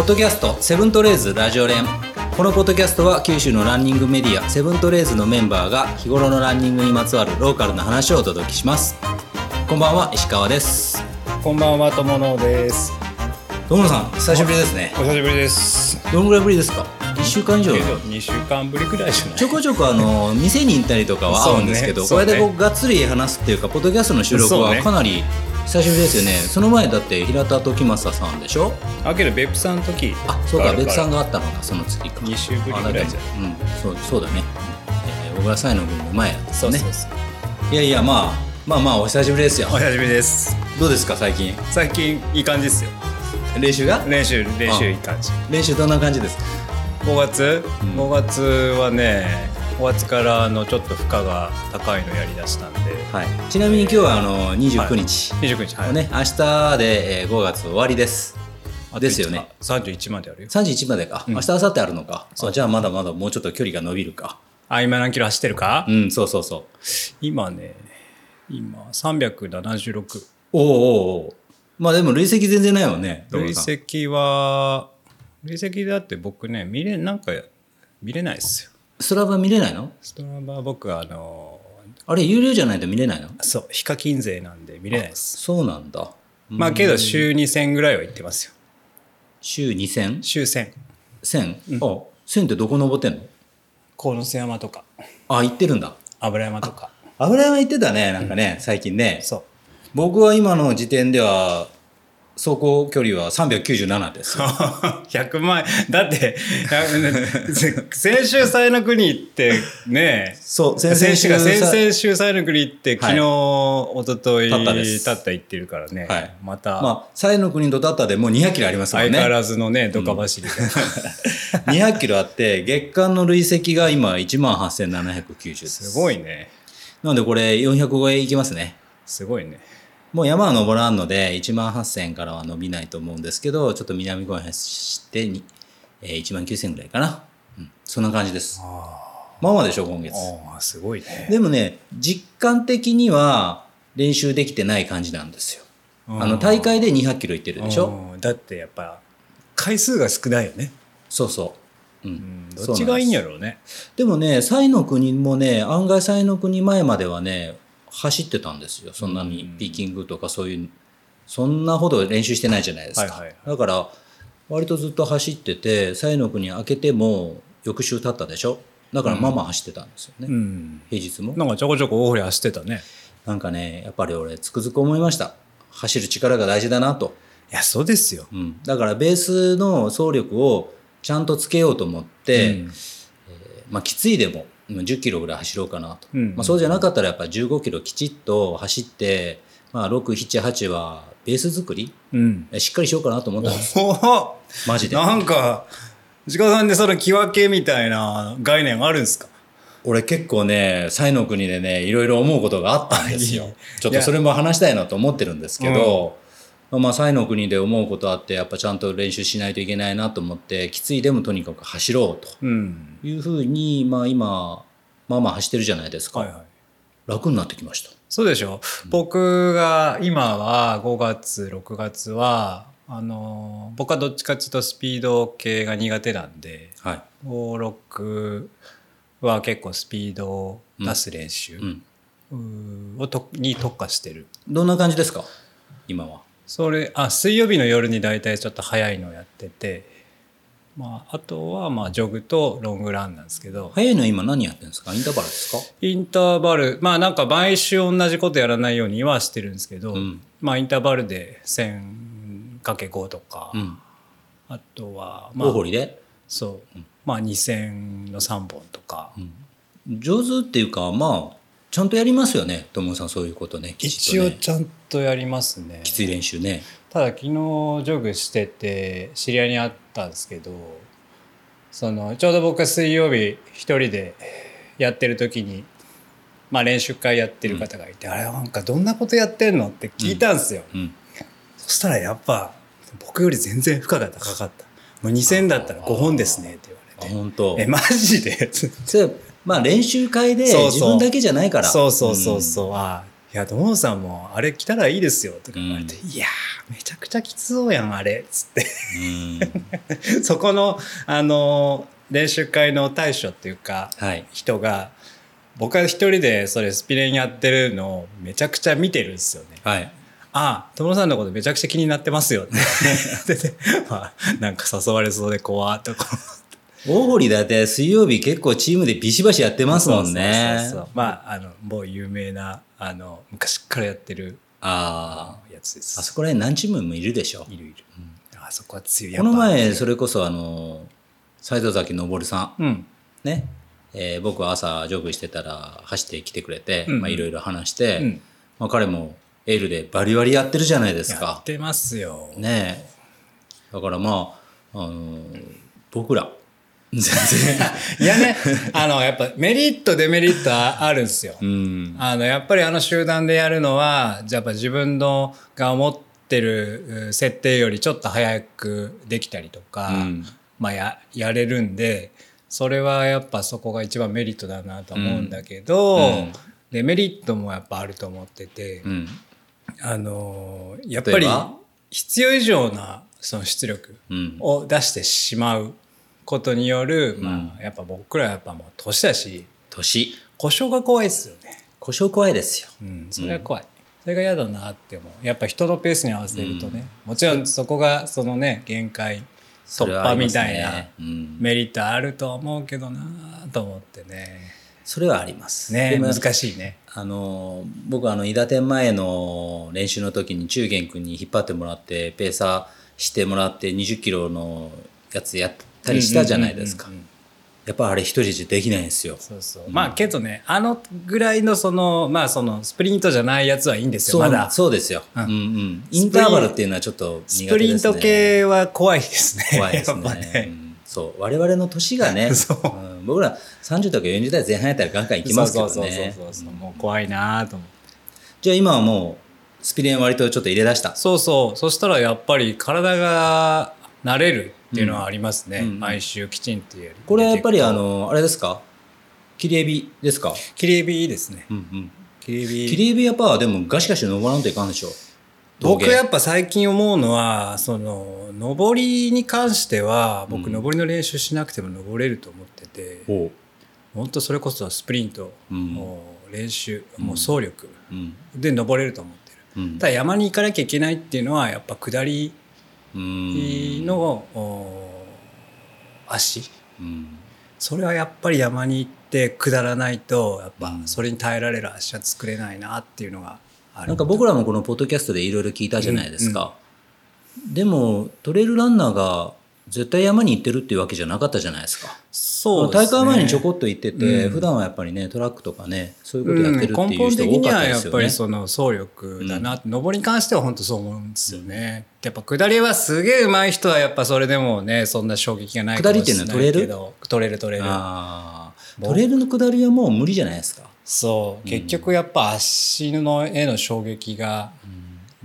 ポッドキャストセブントレーズラジオ連。このポッドキャストは九州のランニングメディアセブントレーズのメンバーが日頃のランニングにまつわるローカルな話をお届けします。こんばんは石川です。こんばんは友野です。友野さん久しぶりですね。お久しぶりです。どのぐらいぶりですか？1週間以上。けど2週間ぶりくらいじゃない。ちょこちょこあの店に行ったりとかは会うんですけど、そうね。これでこうがっつり話すっていうかポッドキャストの収録はかなり久しぶりですよね。その前だって平田時政さんでしょ？あけど別府さんの時あそうか別さんがあったのかその次か。2週ぶりあぐらいじゃうんそうそうだね、えー、小倉彩の分の前やったね。そうそうそう。いやいやまあまあまあお久しぶりですよ。お久しぶりです。どうですか最近？最近いい感じですよ。練習が？練習練習いい感じ。練習どんな感じですか？5月、うん。5月はね5月からあのちょっと負荷が高いのやりだしたんで。はい。ちなみに今日はあの29日、29日はい。ね明日で、えー5月終わりです。ですよね。31まであるよ。31までか、うん。明日明後日あるのか。あじゃあまだまだもうちょっと距離が伸びるか。あ今何キロ走ってるか、うんそうそうそう。今ね今376おうおうおうまあでも累積全然ないもんね累積は累積だって僕ね見れなんか見れないですよストラバ見れないの？ストラバ僕あのあれ有料じゃないと見れないの？そう非課金税なんで見れないです。そうなんだ。まあけど週2000ぐらいは行ってますよ。週2000週1000 1000、あ1000ってどこ登ってんの？鴻巣山とか。あ行ってるんだ。油山とか。油山行ってたねなんかね、最近ね。そう。僕は今の時点では走行距離は397です。よ100万円。だって先週西の国行ってねそう先々週が先さ々週西の国行って昨日、一昨日たったです。たった行ってるからね、はい。また、まあ西の国とだったでもう200キロありますもんね。相変わらずのねドカ走りで、200キロあって月間の累積が今1万8790です。すごいね。なのでこれ400超えいきますね。すごいねもう山は登らんので1万8000からは伸びないと思うんですけどちょっと南公園走ってに、えー、1万9000ぐらいかな、うん、そんな感じです。まあまあでしょ今月。ああすごいね。でもね実感的には練習できてない感じなんですよ。あの大会で200キロいってるでしょ？うん。だってやっぱ回数が少ないよね、そうそう、うん。うん、どっちがいいんやろうね。でもね、西の国もね、案外西の国前まではね、走ってたんですよ。そんなにピーキングとかそういう、そんなほど練習してないじゃないですか。はいはいはいだから、割とずっと走ってて、西の国開けても翌週経ったでしょ？だからまあまあ走ってたんですよね。うん平日も。なんかちょこちょこ大堀走ってたねなんかね、やっぱり俺つくづく思いました。走る力が大事だなと。いやそうですよ、うん。だからベースの走力をちゃんとつけようと思って、うんまあ、きついでもうん10キロぐらい走ろうかなと、うん。まあ、そうじゃなかったらやっぱ15キロきちっと走って、まあ、678はベース作りうん、えしっかりしようかなと思ったんでマジで。なんか内川さんでその木分けみたいな概念あるんですか？俺結構ね西の国でねいろいろ思うことがあったんですよ。ちょっとそれも話したいなと思ってるんですけど、まあ西の国で思うことあってやっぱちゃんと練習しないといけないなと思ってきついでもとにかく走ろうとうん。いうふうに、まあ、今まあまあ走ってるじゃないですか、はいはい。楽になってきました。そうでしょ、僕が今は5月6月はあの僕はどっちかっていうとスピード系が苦手なんではい。56は結構スピードを出す練習うん。をとに特化してる。どんな感じですか？今はそれあ水曜日の夜に大体ちょっと早いのやってて、まあ、あとはまあジョグとロングランなんですけど。早いのは今何やってるんですか？インターバルですか？インターバル。まあなんか毎週同じことやらないようにはしてるんですけど、うん。まあインターバルで 1000×5 とか、うん。あとはまあ大堀で？そう、まあ2000の3本とか、上手っていうかまあちゃんとやりますよね友さんそういうことね一応ちゃんとやりますね。きつい練習ね。ただ昨日ジョグしてて知り合いに会ったんですけどそのちょうど僕が水曜日一人でやってる時に、まあ、練習会やってる方がいて、あれなんかどんなことやってんのって聞いたんですよ、うん。そしたらやっぱ僕より全然負荷が高かった。もう2000だったら5本ですねってあ言われ本当。てえマジで？それまあ練習会で自分だけじゃないから。そうそうそうそう、あや土門さんもあれ来たらいいですよ」とか言われて「いやーめちゃくちゃきつそうやんあれ」っつって。うん。そこのあの練習会の大将っていうかはい。人が僕は一人でそれスピレンやってるのをめちゃくちゃ見てるんですよね。はい。ああ、友野さんのことめちゃくちゃ気になってますよ ってまあ、なんか誘われそうで怖っとか。大堀だって水曜日結構チームでビシバシやってますもんね。そうそうそうまあ、あの、某有名な、あの、昔からやってるあやつです。ああそこら辺何チームもいるでしょ？いるいる。あそこは強い。この前それ。れこそあの斎藤崎昇さんうん。ね、えー僕は朝ジョグしてたら走ってきてくれていろいろ話して、うんまあ、彼もエールでバリバリやってるじゃないですやかっ。てますよ。ねえだからまあ、あの僕ら全然。いやね、あの、やっぱメリット、デメリットああるんですよ。うん。あの、やっぱりあの集団でやるのは、じゃあやっぱ自分のが思ってるう設定よりちょっと早くできたりとか、うん。まあや、やれるんで、それはやっぱそこが一番メリットだなと思うんだけど、うん。デメリットもやっぱあると思ってて、うん。あの、やっぱり必要以上なその出力うん。を出してしまうことによる、まあ、やっぱ僕らはやっぱもう年だし、年。故障が怖いですよね。故障怖いですよ。うん、それは怖い、それが嫌だなって思う。やっぱ人のペースに合わせるとね、もちろんそこがそのね限界突破みたいなメリットあると思うけどなと思ってね。それはあります。ね難しいね。あの僕あの伊達天前の練習の時に中元君に引っ張ってもらってペーサーしてもらって20キロのやつやったりしたじゃないですか。やっぱあれ一人じゃできないんですよ。そうそう。まあけどねあのぐらいのそのまあそのスプリントじゃないやつはいいんですよまだ。そうですよ、うん。うんうん、インターバルっていうのはちょっと苦手です、ね、スプリント系は怖いですね怖いですね。うん。そう。我々の年がね そう。ん。僕ら30とか40代前半やったらガンガンいきますけどね。そうそうそうそうそう。もう怖いなと思って。じゃあ今はもうスピレン割とちょっと入れ出した？そうそう。そしたらやっぱり体が慣れるっていうのはありますね、うん毎週きちんとやるこれはやっぱりあのあれですか？切りエビですか？切りエですね。うんうん。切りエビ。切りエビやっぱでもガシガシ登らんといかんでしょ？僕やっっぱ最近思うのはその上りに関しては僕うん。上りの練習しなくても登れると思ってて、ほ本当それこそスプリント、うん。もう練習もう走力ううん。で登れると思ってる、うん。ただ山に行かなきゃいけないっていうのはやっぱ下りうんの、お足。うん。それはやっぱり山に行って下らないとやっぱうん。それに耐えられる足は作れないなっていうのがある。なんか僕らもこのポッドキャストでいろいろ聞いたじゃないですか、でもトレイルランナーが絶対山に行ってるっていうわけじゃなかったじゃないですか。そうですね。大会前にちょこっと行ってて、うん。普段はやっぱりねトラックとかねそういうことやってるってうん根いう人本的に多かったではやっぱりすよね。その走力だな、上りに関しては本当そう思うんですよね、やっぱ下りはすげえ上手い人はやっぱそれでもねそんな衝撃がないかもしれないけど。下りっていうのは取れる取れるあー。トレイルの下りはもう無理じゃないですか。そう。結局やっぱ足のへの衝撃が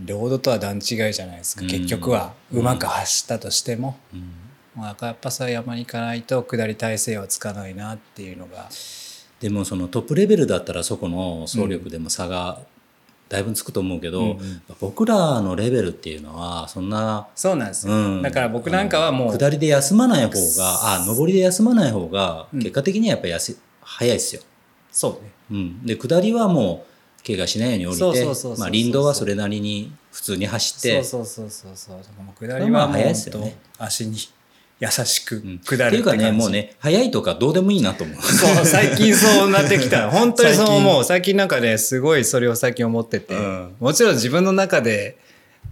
ロードとは段違いじゃないですか、うん。結局はうまく走ったとしても、うん。まあ、やっぱさ山に行かないと下り体勢はつかないなっていうのが。でもそのトップレベルだったらそこの走力でも差がだいぶつくと思うけど、うんうん。僕らのレベルっていうのはそんな、そうなんですよ、うん。だから僕なんかはもう下りで休まない方があ上りで休まない方がうん結果的にはやっぱりやす早いですよ。そうね。うん、で下りはもう怪我しないように降りて林道はそれなりに普通に走ってそうそうそうそうそう。下りはもうまあ早いです本よね。当足に優しくうん下るっていうかねもうね早いとかどうでもいいなと思う。そう最近そうなってきた。本当にそう最近思う。最近。なんかねすごいそれを最近思ってて、うん。もちろん自分の中で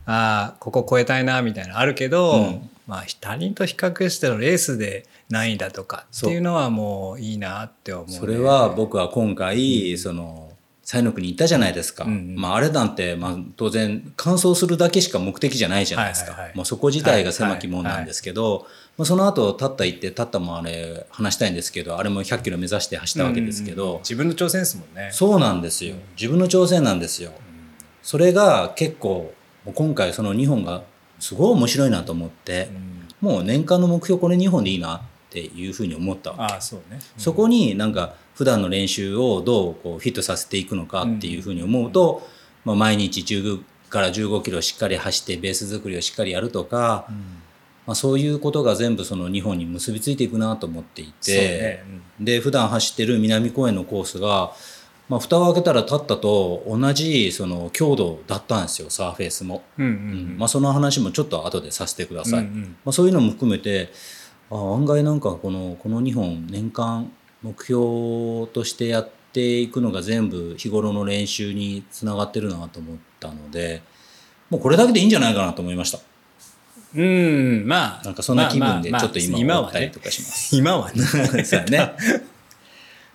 ああここ超えたいなみたいなのあるけど、うん。まあ他人と比較してのレースで何位だとかっていうのはもういいなって思うね、それは僕は今回、その西の国に行ったじゃないですか、うんうん。まあ、あれなんて、まあ、当然完走するだけしか目的じゃないじゃないですか、はいはいはい。もうそこ自体が狭き門なんですけど、まあ、その後タッタ行ってタッタもあれ話したいんですけどあれも100キロ目指して走ったわけですけど、うんうんうん。自分の挑戦ですもんね。そうなんですよ。自分の挑戦なんですよ、それが結構もう今回その2本がすごい面白いなと思って、もう年間の目標これ2本でいいなっていうふうに思ったわけ。ああそうね。そこになんか普段の練習をどうこうフィットさせていくのかっていうふうに思うと、まあ、毎日10から15キロしっかり走ってベース作りをしっかりやるとか、まあ、そういうことが全部その日本に結びついていくなと思っていて、ね。で普段走ってる南公園のコースが、まあ、蓋を開けたら立ったと同じその強度だったんですよサーフェイスも。うんうん。うん。まあ、その話もちょっと後でさせてください。うんうん。まあ、そういうのも含めてあ案外なんかこのこの2本年間目標としてやっていくのが全部日頃の練習につながってるなと思ったのでもうこれだけでいいんじゃないかなと思いました。うんまあなんかそんな気分でちょっと今今はね思ったりとかします。今はね。そうやね。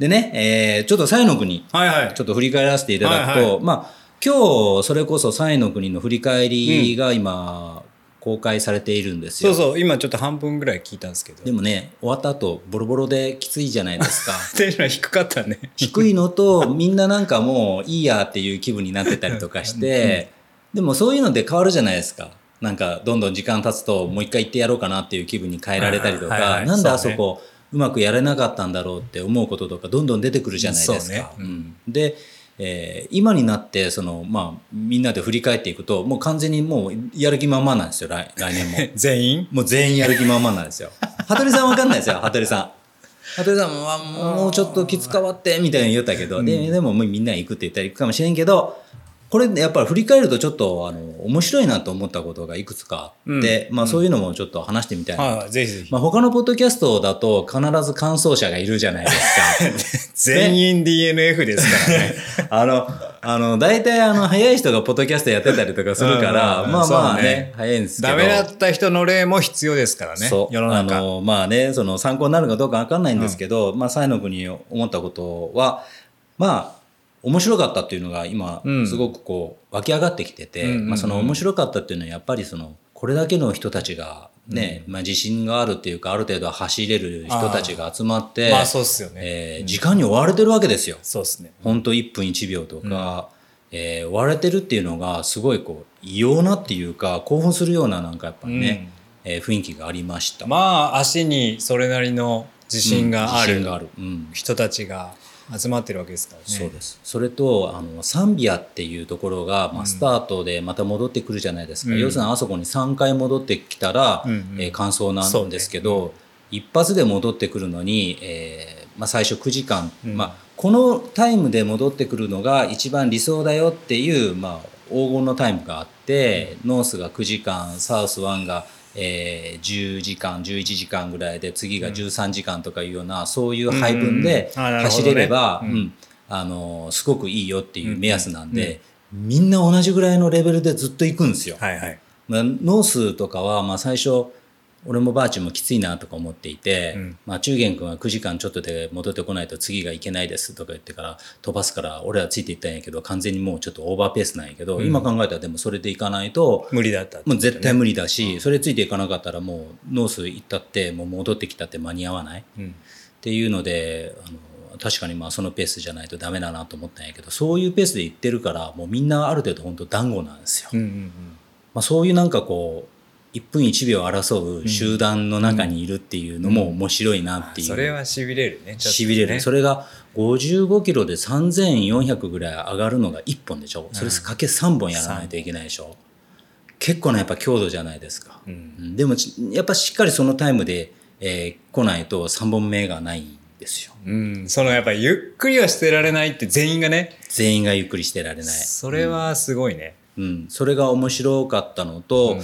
でね、えーちょっと西の国はいはい。ちょっと振り返らせていただくと、はいはまあ今日それこそ西の国の振り返りが今公開されているんですよ。そうそう今ちょっと半分ぐらい聞いたんですけど。でもね終わった後ボロボロできついじゃないですか。テンション低かったね。低いのとみんななんかもういいやっていう気分になってたりとかしてでもそういうので変わるじゃないですか。なんかどんどん時間経つともう一回行ってやろうかなっていう気分に変えられたりとはいはいはい。かなんであそねそうこうまくやれなかったんだろうって思うこととかどんどん出てくるじゃないですそうね。か。うん。でえー今になってその、まあ、みんなで振り返っていくともう完全にもうやる気満々なんですよ来来年も。全員？もう全員やる気満々なんですよ。羽鳥さんわかんないですよ、羽鳥さん。羽鳥さんも、あもうちょっときつかわって、みたいに言ったけど、で、でももうみんな行くって言ったら行くかもしれんけど、これやっぱり振り返るとちょっと、あの、面白いなと思ったことがいくつかあって、まあそういうのもちょっと話してみたいな。はいはいぜひぜひ。まあ他のポッドキャストだと必ず感想者がいるじゃないですか。全員 DNF ですからね。あの、あの、大体あの、早い人がポッドキャストやってたりとかするから、うんうんうんまあまあねね、早いんですけど。ダメだった人の例も必要ですからねそう世の中。あのまあねその参考になるかどうかわかんないんですけど、まあ西の国に思ったことはまあ面白かったっていうのが今うんすごくこう湧き上がってきてて、まあ、その面白かったっていうのはやっぱりそのこれだけの人たちがね、まあ、自信があるっていうかある程度走れる人たちが集まって、まあそうっすよね、えー時間に追われてるわけですよ。そうっすね。本当1分1秒とか、えー追われてるっていうのがすごいこう異様なっていうか興奮するようななんかやっぱりね、えー雰囲気がありました。まあ足にそれなりの自信がある人たちが集まってるわけですからね。そうです。それとあのサンビアっていうところが、まあ、スタートでまた戻ってくるじゃないですか、うん。要するにあそこに3回戻ってきたら、うんうん。えー完走なんですけど、一発で戻ってくるのに、えーまあ、最初9時間、うん。まあ、このタイムで戻ってくるのが一番理想だよっていう、まあ、黄金のタイムがあって、ノースが9時間サウス1が、えー10時間11時間ぐらいで次が13時間とかいうような、そういう配分で走ね。れれば、あのすごくいいよっていう目安なんで、みんな同じぐらいのレベルでずっと行くんですよ。はいはい。まあ、ノースとかは、まあ、最初俺もバーチもきついなとか思っていて、うん。まあ、中元君は9時間ちょっとで戻ってこないと次がいけないですとか言ってから飛ばすから俺はついていったんやけど完全にもうちょっとオーバーペースなんやけど、今考えたらでもそれでいかないと無理だったってもう絶対無理だし、それついていかなかったらもうノース行ったってもう戻ってきたって間に合わない。うん。っていうのであの確かにまあそのペースじゃないとダメだなと思ったんやけどそういうペースで行ってるからもうみんなある程度本当団子なんですよ。うんうん。まあ、そういうなんかこう1分1秒争う集団の中にいるっていうのも面白いなっていう。それはしびれるねしびれる。それが55キロで3400ぐらい上がるのが1本でしょ。それかけ3本やらないといけないでしょ。結構なやっぱ強度じゃないですか、うん。うんでもちやっぱしっかりそのタイムで、えー来ないと3本目がないんですよ。うん。そのやっぱゆっくりはしてられないって全員がね。全員がゆっくりしてられない、それはすごいね。うん、それが面白かったのと、うん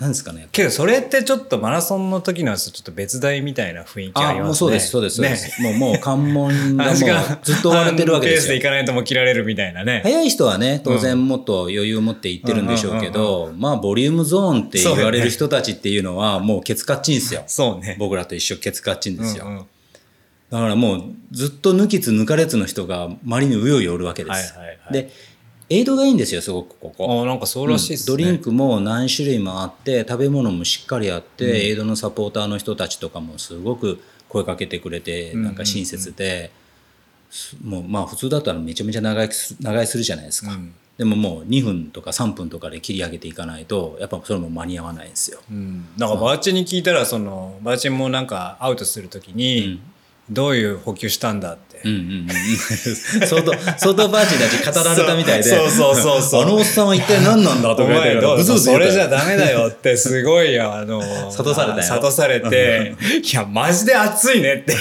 なんですかね。けどそれってちょっとマラソンの時のちょっと別大みたいな雰囲気あありますね。もうそうですそうですそうでね。す、もうもう関門がもうずっと追われてるわけですよペースでいかないともう切られるみたいなね。早い人はね当然もっと余裕を持っていってるんでしょうけど、まあボリュームゾーンって言われる人たちっていうのはもうケツカッチンですよ。そうね。僕らと一緒ケツカッチンですよ、うんうんだからもうずっと抜きつ抜かれつの人が周りにうようよおるわけです、はいはいはい。でエイドがいいんですよすごくここ。あなんかそうらしいっすね、ドリンクも何種類もあって食べ物もしっかりあって、エイドのサポーターの人たちとかもすごく声かけてくれてなんか親切で、すもうまあ普通だったらめちゃめちゃ長生きす長居するじゃないですか、うん。でももう2分とか3分とかで切り上げていかないとやっぱそれも間に合わないんですよ。うん、なんかバーチに聞いたらそのバーチもなんかアウトするときにどういう補給したんだって、うんうんうん、相当相当バーチたち語られたみたいで。そうそうそうそう。あのおっさんは一体何なんだとおか言ってそれじゃダメだよってすごいあの諭されたよ。諭されていやマジで暑いねって。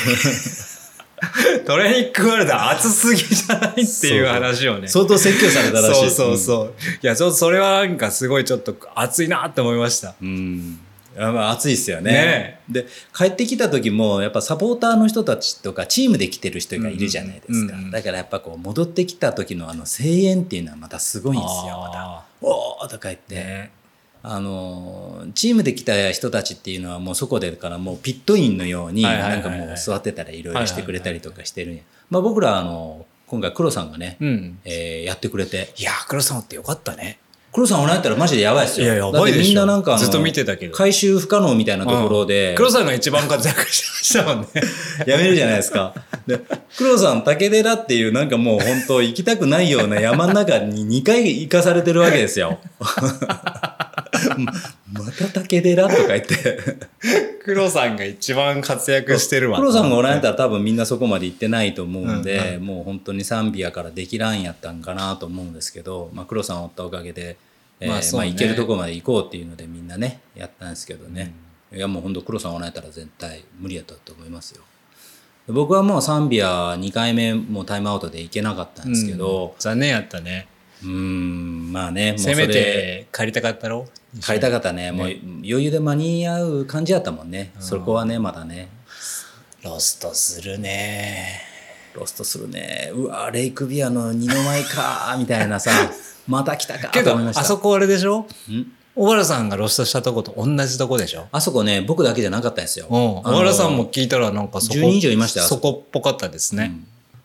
トレーニックワールド暑すぎじゃないっていう話をね。相当説教されたらしい。そうそうそう、いやちょっとそれはなんかすごいちょっと暑いなって思いました。うん、まあ暑いっすよね。ね。で帰ってきた時もやっぱサポーターの人たちとかチームで来てる人がいるじゃないですか、うんうんうん。だからやっぱこう戻ってきた時のあの声援っていうのはまたすごいんですよまた。あ「おー!」とか言って、ね。あのチームで来た人たちっていうのはもうそこでからもうピットインのようにないんかもう座ってたらいろいろしてくれたりとかしてるんや。まあ僕らあの今回黒さんがね、うん。えーやってくれて。いや黒さんってよかったね黒さんおらんやったらマジでやばいっすよ。いややばいでしょ。みんななんかずっと見てたけど。回収不可能みたいなところで、黒さんが一番活躍してましたもんね。やめるじゃないですか。で、黒さん、竹寺っていうなんかもう本当行きたくないような山の中に2回行かされてるわけですよ。ま また竹寺とか言って。黒さんが一番活躍してるわ。黒さんがおらんやったら多分みんなそこまで行ってないと思うんで、うん。もう本当にサンビアからできらんやったんかなと思うんですけど、まあ、黒さんおったおかげで、えーまあまあ行けるとこまで行こうっていうのでみんなね、やったんですけどね。いやもう本当黒さんおらんやったら絶対無理やったと思いますよ。僕はもうサンビア2回目もうタイムアウトで行けなかったんですけど、残念やったねうーん、まあね、もうせめて帰りたかったろ？帰りたかったね。もう余裕で間に合う感じやったもんね。そこはね、まだね。ロストするねロストするね。うわ、レイクビアの二の舞か、みたいなさ、また来たかけどと思いました。あそこあれでしょ？ん？小原さんがロストしたとこと同じとこでしょ？あそこね、僕だけじゃなかったんですよ。うん。小原さんも聞いたらなんかそこ10人以上いましたよそこ。っぽかったですね、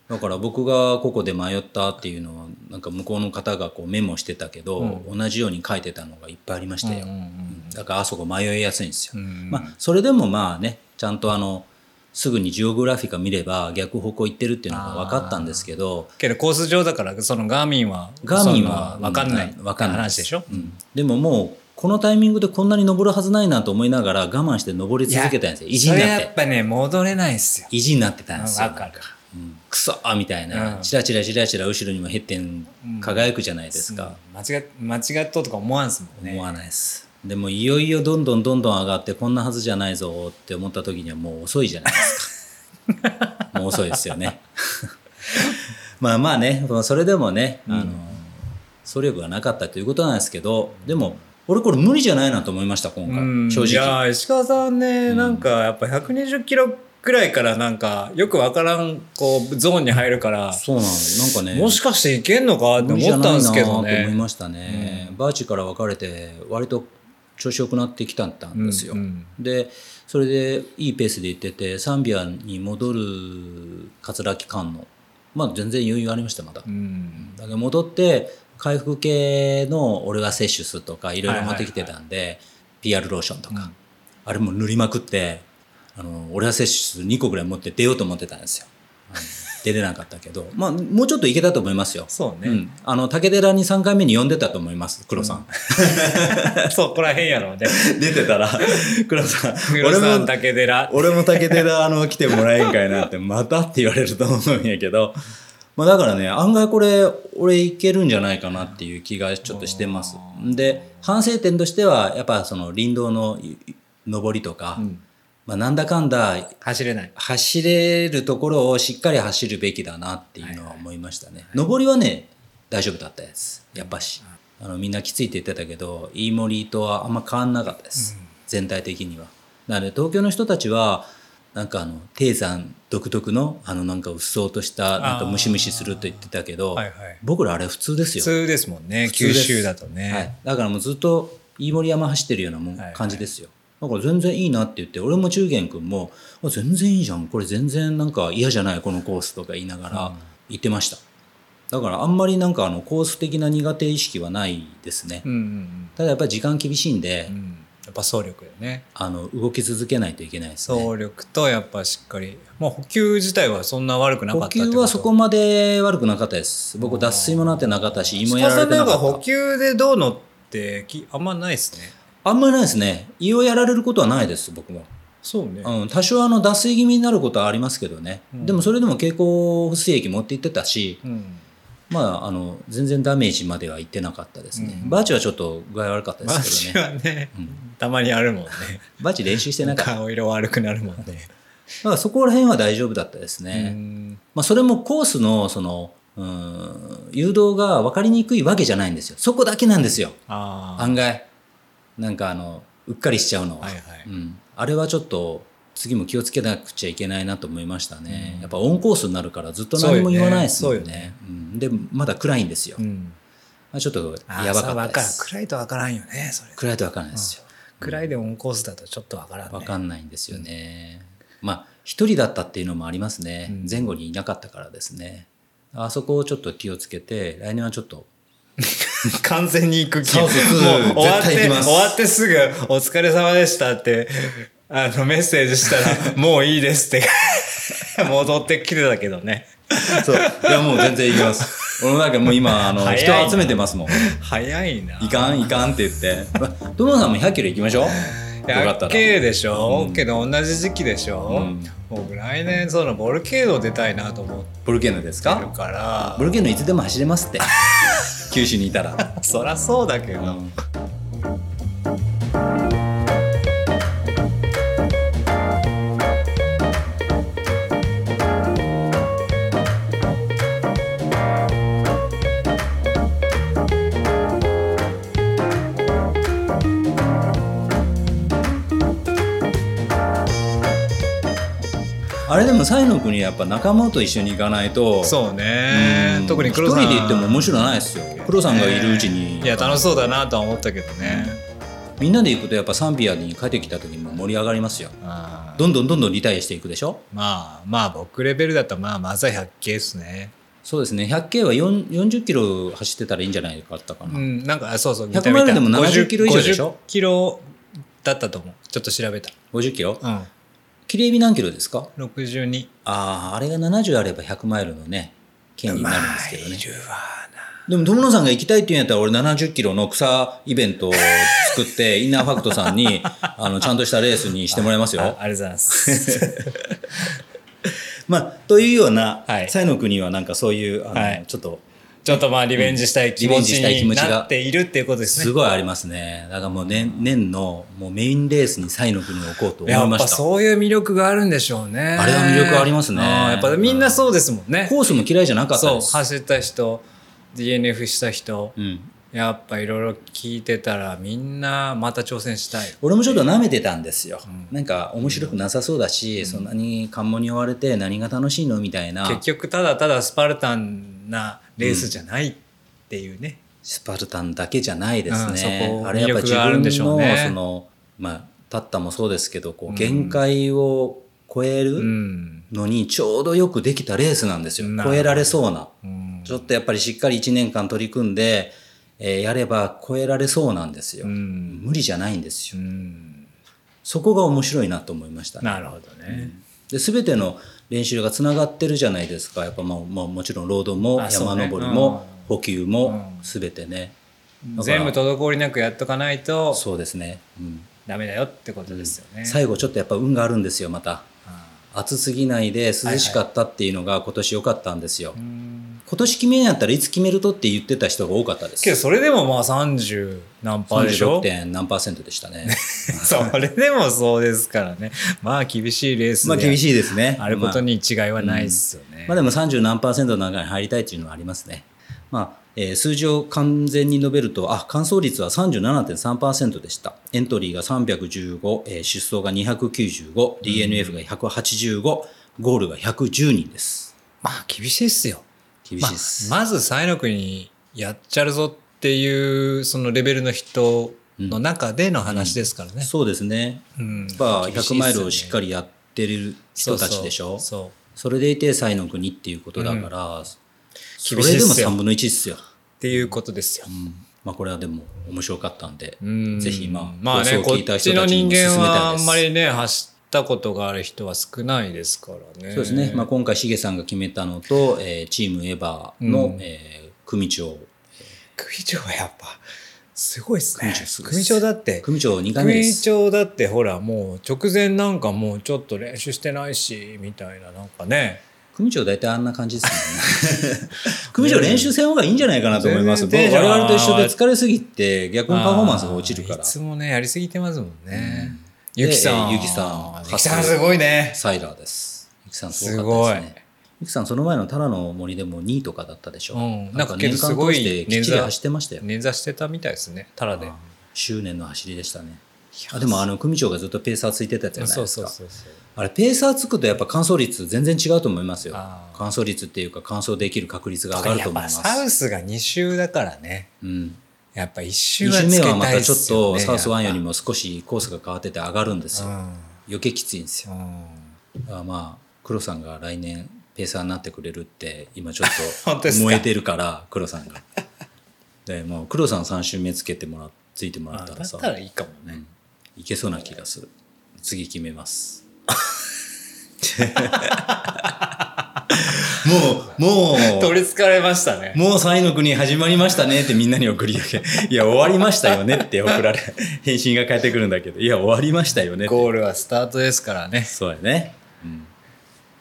だから僕がここで迷ったっていうのは、なんか向こうの方がこうメモしてたけど、同じように書いてたのがいっぱいありましたよ。うんうんうん。だからあそこ迷いやすいんですよ。ん。まあ、それでもまあね、ちゃんとあの、すぐにジオグラフィカ見れば逆方向行ってるっていうのが分かったんですけど、けどコース上だからそのガーミンはガーミンは分かんない分かんない。話でしょ、うん。でももうこのタイミングでこんなに登るはずないなと思いながら我慢して登り続けたんですよ。意地そになっれやってぱね戻れないっすよ。意地になってたんですよ。わかる。うん。クソーみたいな、うん。チラチラチラチラ後ろにも減ってん。輝くじゃないですか、間違っ間違っとうとか思わんすもんね。思わないですでもいよいよどんどんどんどん上がってこんなはずじゃないぞって思った時にはもう遅いじゃないですか。もう遅いですよね。まあまあねそれでもね、あの総力がなかったということなんですけどでも俺これ無理じゃないなと思いました今うん。回正いや石川さんね、なんかやっぱ120キロくらいからなんかよくわからんこうゾーンに入るからそうなのなんかねもしかしていけんのかって思ったんですけどないなと思いね。ましたね、バーチから分かれて割と調子よくなってきたんですよ、うんうん。でそれでいいペースで行っててサンビアに戻る桂木間のまあ全然余裕ありましたまだ、うん。だけど戻って回復系の俺が摂取するとかいろいろ持ってきてたんで、PR ローションとか、あれも塗りまくってあの俺が摂取する2個ぐらい持って出ようと思ってたんですよ、出れなかったけどまあもうちょっといけたと思いますよ。そうね、うん、あの武寺に3回目に呼んでたと思います黒さん、そこらへんやろうね。出てたら 黒さん。黒俺も竹寺。俺も武寺あの来てもらえんかいなってまたって言われると思うんやけど、まあ、だからね案外これ俺いけるんじゃないかなっていう気がちょっとしてます。で反省点としてはやっぱその林道の上りとか、まあ、なんだかんだ走れない。走れるところをしっかり走るべきだなっていうのは思いましたね。上りはね、大丈夫だったです。やっぱし。あのみんなきついって言ってたけど、飯森とはあんま変わんなかったです。全体的には。なので東京の人たちは、なんかあの、低山独特の、あのなんかうっそうとした、なんかムシムシすると言ってたけど、はいはい僕らあれ普通ですよ。普通ですもんね。九州だとね。はい、だからもうずっと飯森山走ってるようなもんはいはい感じですよ、だから全然いいなって言って俺も中元君もあ全然いいじゃん。これ全然なんか嫌じゃないこのコースとか言いながら言ってました、だからあんまりなんかあのコース的な苦手意識はないですね、うんうんただやっぱり時間厳しいんで、うん。やっぱ走力よね。あの動き続けないといけないですね。走力とやっぱしっかり。まあ補給自体はそんな悪くなかった補給はそこまで悪くなかったです。僕脱水もなってなかったし胃もやられてなかった。補給でどうのってきあんまないですねあんまりないですね。胃をやられることはないです僕も、そうね。うん、多少あの脱水気味になることはありますけどね、うん。でもそれでも経口補水液持って行ってたしうん。まああの全然ダメージまではいってなかったですね、うん。バーチはちょっと具合悪かったでマすけどね。ジはね、うん。たまにあるもんね。バーチ練習してなかった。顔色悪くなるもんね。だからそこら辺は大丈夫だったですね、うん。まあ、それもコースのそのうん誘導が分かりにくいわけじゃないんですよ。そこだけなんですよ。案外なんかあのうっかりしちゃうのは、はいはい。うん、あれはちょっと次も気をつけなくちゃいけないなと思いましたね、やっぱオンコースになるからずっと何も言わないですもんね。そうよね。うん、でまだ暗いんですよ、うん。まあ、ちょっとやばかったです。暗いとわからんよね暗いと分からないですよ、暗いでオンコースだとちょっとわからんね。分かんないんですよね、まあ一人だったっていうのもありますね、うん。前後にいなかったからですね。あそこをちょっと気をつけて来年はちょっと 完全に行く気。もう終わって終わってすぐ「お疲れ様でした」ってあのメッセージしたら「もういいです」って。戻ってきてたけどね。そう。いやもう全然行きます。俺もなんかもう今あの人集めてますもん。早いな。いかんいかんって言って。トモさんも100キロ行きましょう。よかったら。100K でしょ、うん。けど同じ時期でしょ、うん。僕来年そのボルケーノ出たいなと思ってボルケーノでするかボルケーノいつでも走れますって九州にいたら、そらそうだけど、あれでも西の国はやっぱ仲間と一緒に行かないとそうね。うん特に黒さん。一人で行っても面白ないですよ。黒さんがいるうちに、いや楽しそうだなとは思ったけどね、みんなで行くとやっぱサンビアに帰ってきた時にも盛り上がりますよ。どんどんどんどんリタイアしていくでしょ？まあまあ僕レベルだったらまあまずは 100K ですねそうですね 100K は4 40キロ走ってたらいいんじゃないかったかな、うんなんかあそうそう100マイルでも70キロ以上でしょ50キロだったと思うちょっと調べた50キロうん切れ指何キロですか？62あああれが70あれば100マイルのね権利になるんですけどね。でも友野さんが行きたいって言うんやったら俺70キロの草イベントを作って インナーファクトさんにあのちゃんとしたレースにしてもらいますよ。ありがとうございます。まあというようなはい。西の国はなんかそういうあの、はい。ちょっとちょっとまあリベンジしたい気持ちになっているっていうことですねすごいありますね。だからもう年年のもうメインレースにサイの国を置こうと思いました。そういう魅力があるんでしょうねあれは魅力ありますねやっぱみんなそうですもんねコースも嫌いじゃなかったそうです。走った人 DNF した人うん。やっぱいろいろ聞いてたらみんなまた挑戦したい俺もちょっと舐めてたんですよ。なんか面白くなさそうだし、そんなに関門に追われて何が楽しいのみたいな。結局ただただスパルタンなレースじゃないっていうね、スパルタンだけじゃないですうんあれやっぱ自分のそのまあタッタもそうですけど、こう限界を超えうるん。のにちょうどよくできたレースなんですよ。超えられそうな。うん。ちょっとやっぱりしっかり1年間取り組んで、えーやれば超えられそうなんですよ。うん。無理じゃないんですうよ。ん。そこが面白いなと思いましたね。なるほどね、で全ての練習がつながってるじゃないですか。やっぱまあ、まあ、もちろんロードも山登りも補給も全てね。全部滞りなくやっとかないとそうですね。うんダメだよってことですよね、最後ちょっとやっぱ運があるんですよ、また。暑すぎないで涼しかったっていうのが今年良かったんですよ。うん今年決めんやったらいつ決めるとって言ってた人が多かったです。けどそれでもまあ30何パーでしょ？36. 点何パーセントでしたね。それでもそうですからねまあ厳しいレースでまあ厳しいですね。あることに違いはないですよね、まあでも30何パーセントの中に入りたいっていうのはありますね。まあ、えー数字を完全に述べると、あ、完走率は37.3%でした。エントリーが315、えー出走が295、DNF が185、ゴールが110人です。まあ厳しいっすよ厳しいです。まあ、まず西の国やっちゃるぞっていうそのレベルの人の中での話ですからね。そうですね。うんやっぱ100マイルをしっかりりやってる人たちでしょそうそれでいて、サイの国っていうことだから、そ厳しいっすよれでも3分の1っすよ。っていうことですよ。まあこれはでも面白かったんで、うんぜひまあまあね放送を聞いたこっちの人たちに人間も勧めたいですはあんまりね走ったことがある人は少ないですからね。そうですね、まあ、今回しげさんが決めたのと、えーチームエヴァの、うん。えー組長。組長はやっぱすごいですね。組長だって組長2回目で組す長だってほらもう直前なんかもうちょっと練習してないしみたいななんかね。組長大体あんな感じですもんね。組長練習せん方がいいんじゃないかなと思います我々と一緒で疲れすぎて逆にパフォーマンスが落ちるからいつもねやりすぎてますもんね、うんゆきさん。ゆきさん。ゆきさんすごいね。サイラーです。ゆきさんすすごかったですね。ゆきさんその前のタラの森でも2位とかだったでしょ、うん。なんか年間通してきっちり走ってましたよ。捻挫してたみたいですね。タラで。執念の走りでしたね。あでもあの組長がずっとペーサーついてたやつじゃないそうですか。そうそうそうあれペーサーつくとやっぱ完走率全然違うと思いますよ。あー。完走率っていうか完走できる確率が上がると思います。やっぱサウスが2周だからね。うんやっぱ1周2はつけ周目はまたちょっとサウスワンよりも少しコースが変わってて上がるんですよ、ぱ余計きついんですよ。うん。うんだからまあ黒さんが来年ペーサーになってくれるって今ちょっと 燃えてるから黒さんが。でもう黒さん3周目つけてもらついてもらったらさ。ったらいいかもね、うん。いけそうな気がする。次決めます もうもう。取りつかれましたね。もう才の国始まりましたねってみんなに送り上げ、いや、終わりましたよねって送られ、返信が返ってくるんだけど、いや、終わりましたよね。ゴールはスタートですからね。そうやね。うん。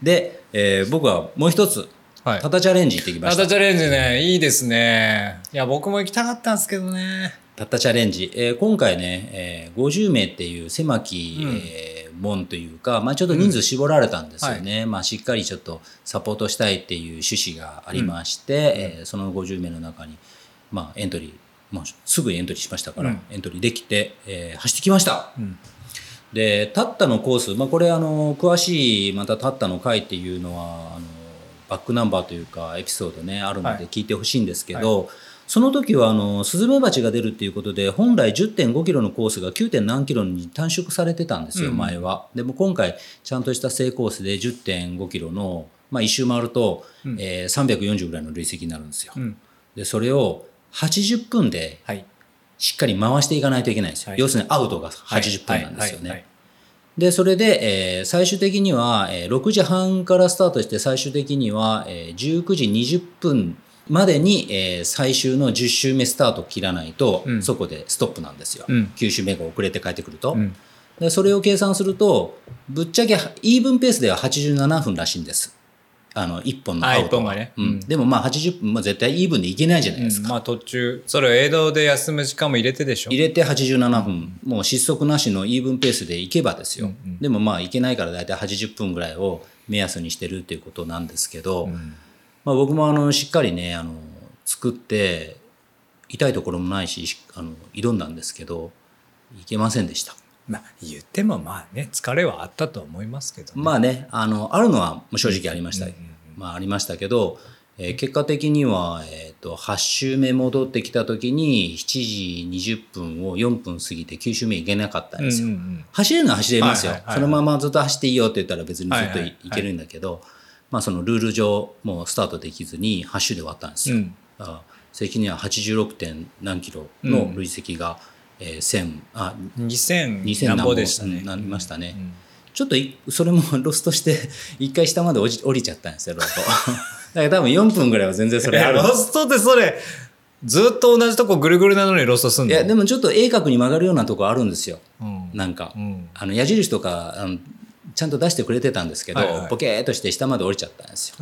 で、えー僕はもう一つ、はい。タタチャレンジ行ってきました。タタチャレンジねいいですね。いや僕も行きたかったんですけどね。タタチャレンジ。えー今回ね、えー50名っていう狭き、うん。えー門というか、まあちょっと人数絞られたんですよね。まあしっかりちょっとサポートしたいっていう趣旨がありまして、えーその50名の中に、まあエントリー、まあすぐエントリーしましたから、うん。エントリーできて、えー走ってきました。うん。で、タッタのコース、まあこれあの、詳しいまたタッタの回っていうのは、あの、バックナンバーというかエピソードね、あるのはい。で聞いてほしいんですけど、その時はあのスズメバチが出るっていうことで本来10.5キロのコースが 9. 何キロに短縮されてたんですよ、うん前は。でも今回ちゃんとした正コースで10.5キロの、まあ、一周回ると、うんえー340ぐらいの累積になるんですよ。うんでそれを80分ではいしっかり回していかないといけないんですよ。はい要するにアウトが80分なんですよね。で、それで、えー最終的には、えー6時半からスタートして、最終的には、えー19時20分までに、えー最終の10周目スタート切らないと、うん。そこでストップなんですよ。うん。9周目が遅れて帰ってくると。うん。でそれを計算すると、ぶっちゃけイーブンペースでは87分らしいんです。あの、1本のアウトがね。うん。うん。でもまあ80分、まあ、絶対イーブンでいけないじゃないですか。まあ途中それ映像で休む時間も入れてでしょ。入れて87分、もう失速なしのイーブンペースでいけばですよ、うんうん。でもまあいけないから大体80分ぐらいを目安にしてるっていうことなんですけど、うんまあ、僕もあのしっかりねあの作って痛いところもないししあの挑んだんですけどいけませんでした。まあ言ってもまあね疲れはあったと思いますけどね。まあねあのあるのは正直ありました、うんうんうん。まあ、ありましたけど、えー結果的には、えー、と8周目戻ってきた時に7時20分を4分過ぎて9周目いけなかったんですよ。うんうんうん。走れるのは走れますよ、はいはいはいはい。そのままずっと走っていいよって言ったら別にずっとい,、はいはいはいけるんだけど、まあそのルール上もうスタートできずに8周で終わったんですよ、うん。だから正規には 86. 点何キロの累積が、えー1000あ2000 2000何でしたね。うんなりましたね。うん。ちょっといそれも ロストして一回下まで降り降りちゃったんですよロートだから多分4分ぐらいは全然それある。ロストってそれずっと同じとこぐるぐるなのにロストすんの？いやでもちょっと鋭角に曲がるようなとこあるんですよ。うん。なんか、うん。あの矢印とかあのちゃんと出してくれてたんですけど、はいはいポケーっとして下まで降りちゃったんですよ。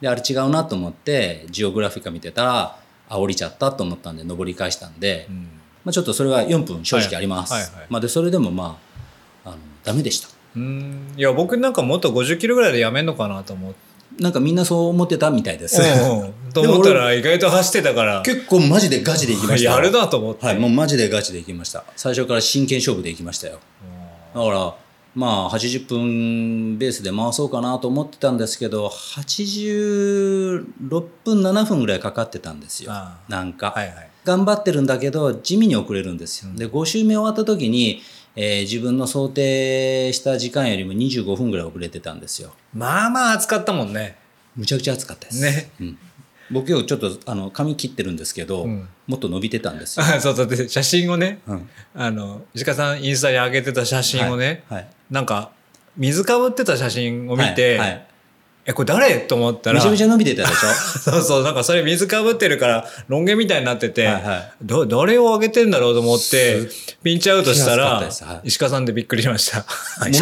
であれ違うなと思ってジオグラフィカ見てたらあ降りちゃったと思ったんで登り返したんで、うんまあ、ちょっとそれは4分正直あります。はいはいはいまあ、でそれでもまああのダメでした。うんいや僕なんかもっと50キロぐらいでやめんのかなと思ってなんかみんなそう思ってたみたいです。と思ったら意外と走ってたから結構マジでガチで行きましたよ。やるなと思って、はい、もうマジでガチで行きました。最初から真剣勝負で行きましたよ。だからまあ80分ベースで回そうかなと思ってたんですけど86分7分ぐらいかかってたんですよ。なんか、はいはい。頑張ってるんだけど地味に遅れるんですよ、で5周目終わった時に、えー自分の想定した時間よりも25分ぐらい遅れてたんですよ。まあまあ暑かったもんね。むちゃくちゃ暑かったです。ね。うん。僕今日ちょっとあの髪切ってるんですけど、うん。もっと伸びてたんですよ。あ そうそう。で写真をね、うん。あの石川さんインスタに上げてた写真をね、はい。はいなんか水かぶってた写真を見て、はいはいえこれ誰？と思ったらめちゃめちゃ伸びてたでしょ？そうそうなんかそれ水かぶってるからロン毛みたいになってて、はいはいど誰を上げてんだろうと思ってピンチアウトしたらはい石川さんでびっくりしました。も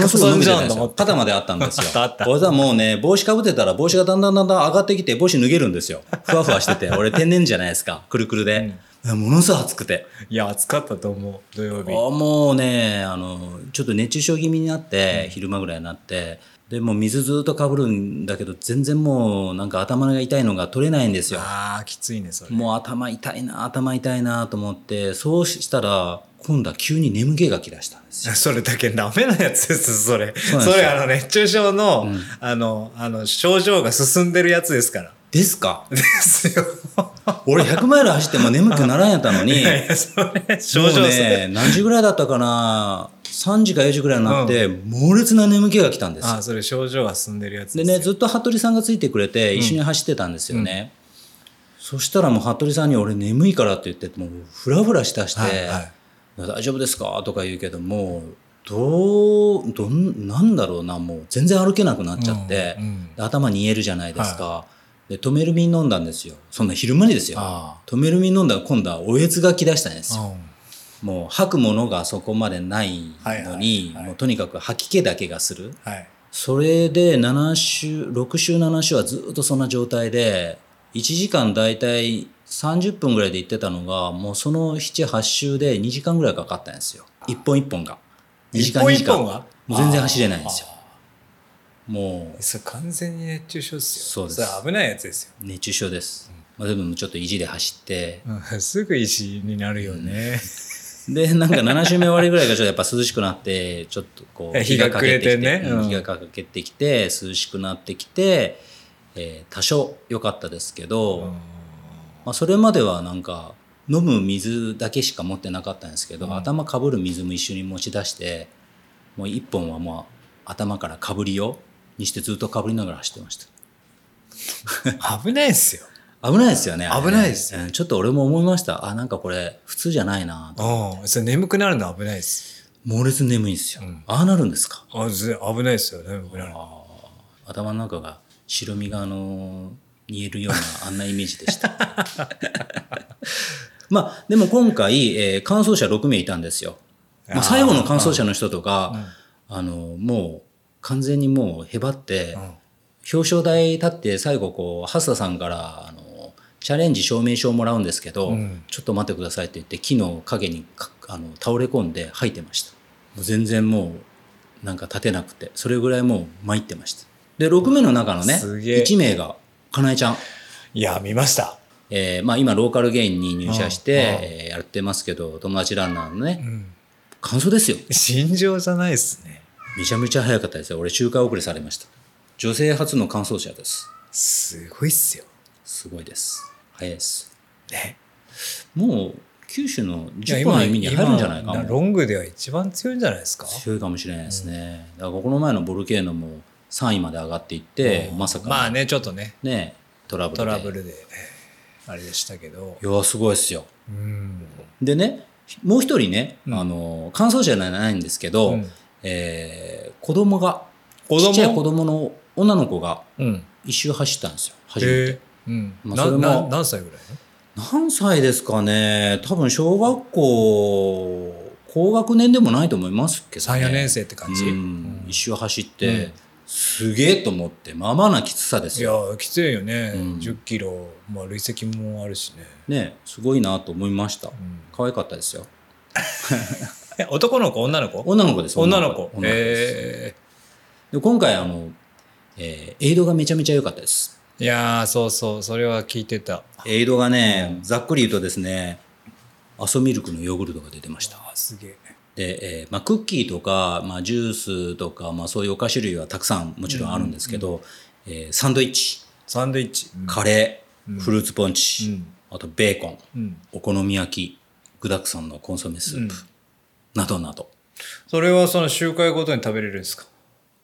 のすごい伸びてたんですよ。と思って肩まであったんですよ。あった俺さ、もうね、帽子かぶってたら帽子がだんだんだんだん上がってきて、帽子脱げるんですよ。ふわふわしてて。俺天然じゃないですか。くるくるで。ものすごい暑くて。いや暑かったと思う土曜日。あもうね、あの、ちょっと熱中症気味になって、昼間ぐらいになって、で、もう水ずっとかぶるんだけど、全然もうなんか頭が痛いのが取れないんですよ。ああきついねそれ。もう頭痛いな、頭痛いなと思って、そうしたら、今度は急に眠気が来だしたんですよ。それだけダメなやつですそれ。それあの熱中症の、あのあの症状が進んでるやつですから。ですか？ですよ。俺100マイル走っても眠くならんやったのに、いやいやそれ症もう状。ね、何時ぐらいだったかな、3時か4時ぐらいになって、猛烈な眠気が来たんですよ。ああそれ症状が進んでるやつでね、ずっと服部さんがついてくれて、一緒に走ってたんですよね。そしたらもう服部さんに俺眠いからって言って、もうフラフラしだして、はいはい。大丈夫ですか？とか言うけども、どう、どん、なんだろうな、もう全然歩けなくなっちゃって、頭に言えるじゃないですか。で、止める瓶飲んだんですよ。そんな昼間にですよあ。止める瓶飲んだら今度はおえつが来だしたんですよ。うんもう吐くものがそこまでないのに、もうとにかく吐き気だけがする。はい。それで7週、6週7週はずっとそんな状態で、1時間だいたい30分ぐらいで行ってたのが、もうその7、8週で2時間ぐらいかかったんですよ。一本一本が。2時間2時間。一本一本が？もう全然走れないんですよ。もう。それ完全に熱中症っすよ。そうです。れ危ないやつですよ。熱中症です。まあ、でもちょっと意地で走って、うん。すぐ石になるよね。で、なんか7週目終わりぐらいからちょっとやっぱ涼しくなって、ちょっとこう、日が暮れてね。うん。日がかけてきて、涼しくなってきて、えー多少良かったですけど、まあ、それまではなんか、飲む水だけしか持ってなかったんですけど、頭かぶる水も一緒に持ち出して、もう一本はもう頭からかぶりをにしてずっとかぶりながら走ってました。危ないっすよ。危ないですよね。危ないですうんちょっと俺も思いました。あ、なんかこれ普通じゃないなと。うん。それ眠くなるの危ないっす。猛烈に眠いんですよ。んああなるんですか？あぜ危ないっすよね。眠くなる。頭の中が白身があの煮えるような あんなイメージでした。まあでも今回、えー完走者6名いたんですよ。まあ、最後の完走者の人とか、あのもう完全にもうへばって、表彰台立って最後こう、ハ田さんからあのチャレンジ証明書をもらうんですけど、んちょっと待ってくださいって言って木の陰にかあの倒れ込んで吐いてました。もう全然もうなんか立てなくて、それぐらいもう参ってました。で、6名の中のね、すげえ1名が、かなえちゃん。いや、見ました。えーまあ今、ローカルゲインに入社して、うんえーやってますけど、友達ランナーのね、感想ですよ。心情じゃないっすね。めちゃめちゃ早かったですよ。俺、周回遅れされました。女性初の完走者です。すごいっすよ。すごいです。早いです。ね。もう、九州のいや10個の意味に入るんじゃないか今もロングでは一番強いんじゃないですか？強いかもしれないですね。だからこの前のボルケーノも3位まで上がっていって、まさかのまあね、ちょっとね、ね、トラブルで。トラブルで、あれでしたけど。いや、すごいですよ。うん。でね、もう一人ね、うんあの、完走者じゃないんですけど、うんえー子供が、子供？ちっちゃい子供の女の子がうん。一周走ったんですよ、初めて。へえ。うん。なまあそれもな何歳ぐらい何歳ですかね多分小学校、高学年でもないと思いますけど、ね。3 4年生って感じ？うん一周走って、うんすげえと思って、まあまあなきつさですいよ。や、きついよね。うん10キロ、まあ累積もあるしね。ね、すごいなと思いました。ん可愛かったですよ。え、男の子女の子？女の子です。女の子。女の子で今回あの、えーエイドがめちゃめちゃ良かったです。え。いやー、そうそう、それは聞いてた。エイドがね、ざっくり言うとですね、アソミルクのヨーグルトが出てました。あ、すげえ。で、えーまあ、クッキーとか、まあ、ジュースとか、まあ、そういうお菓子類はたくさんもちろんあるんですけど、えーサンドイッチ、サンドイッチ。カレー、フルーツポンチ、うんあとベーコン、うん。お好み焼き、具沢山のコンソメスープ、などなど。それはその集会ごとに食べれるんですか？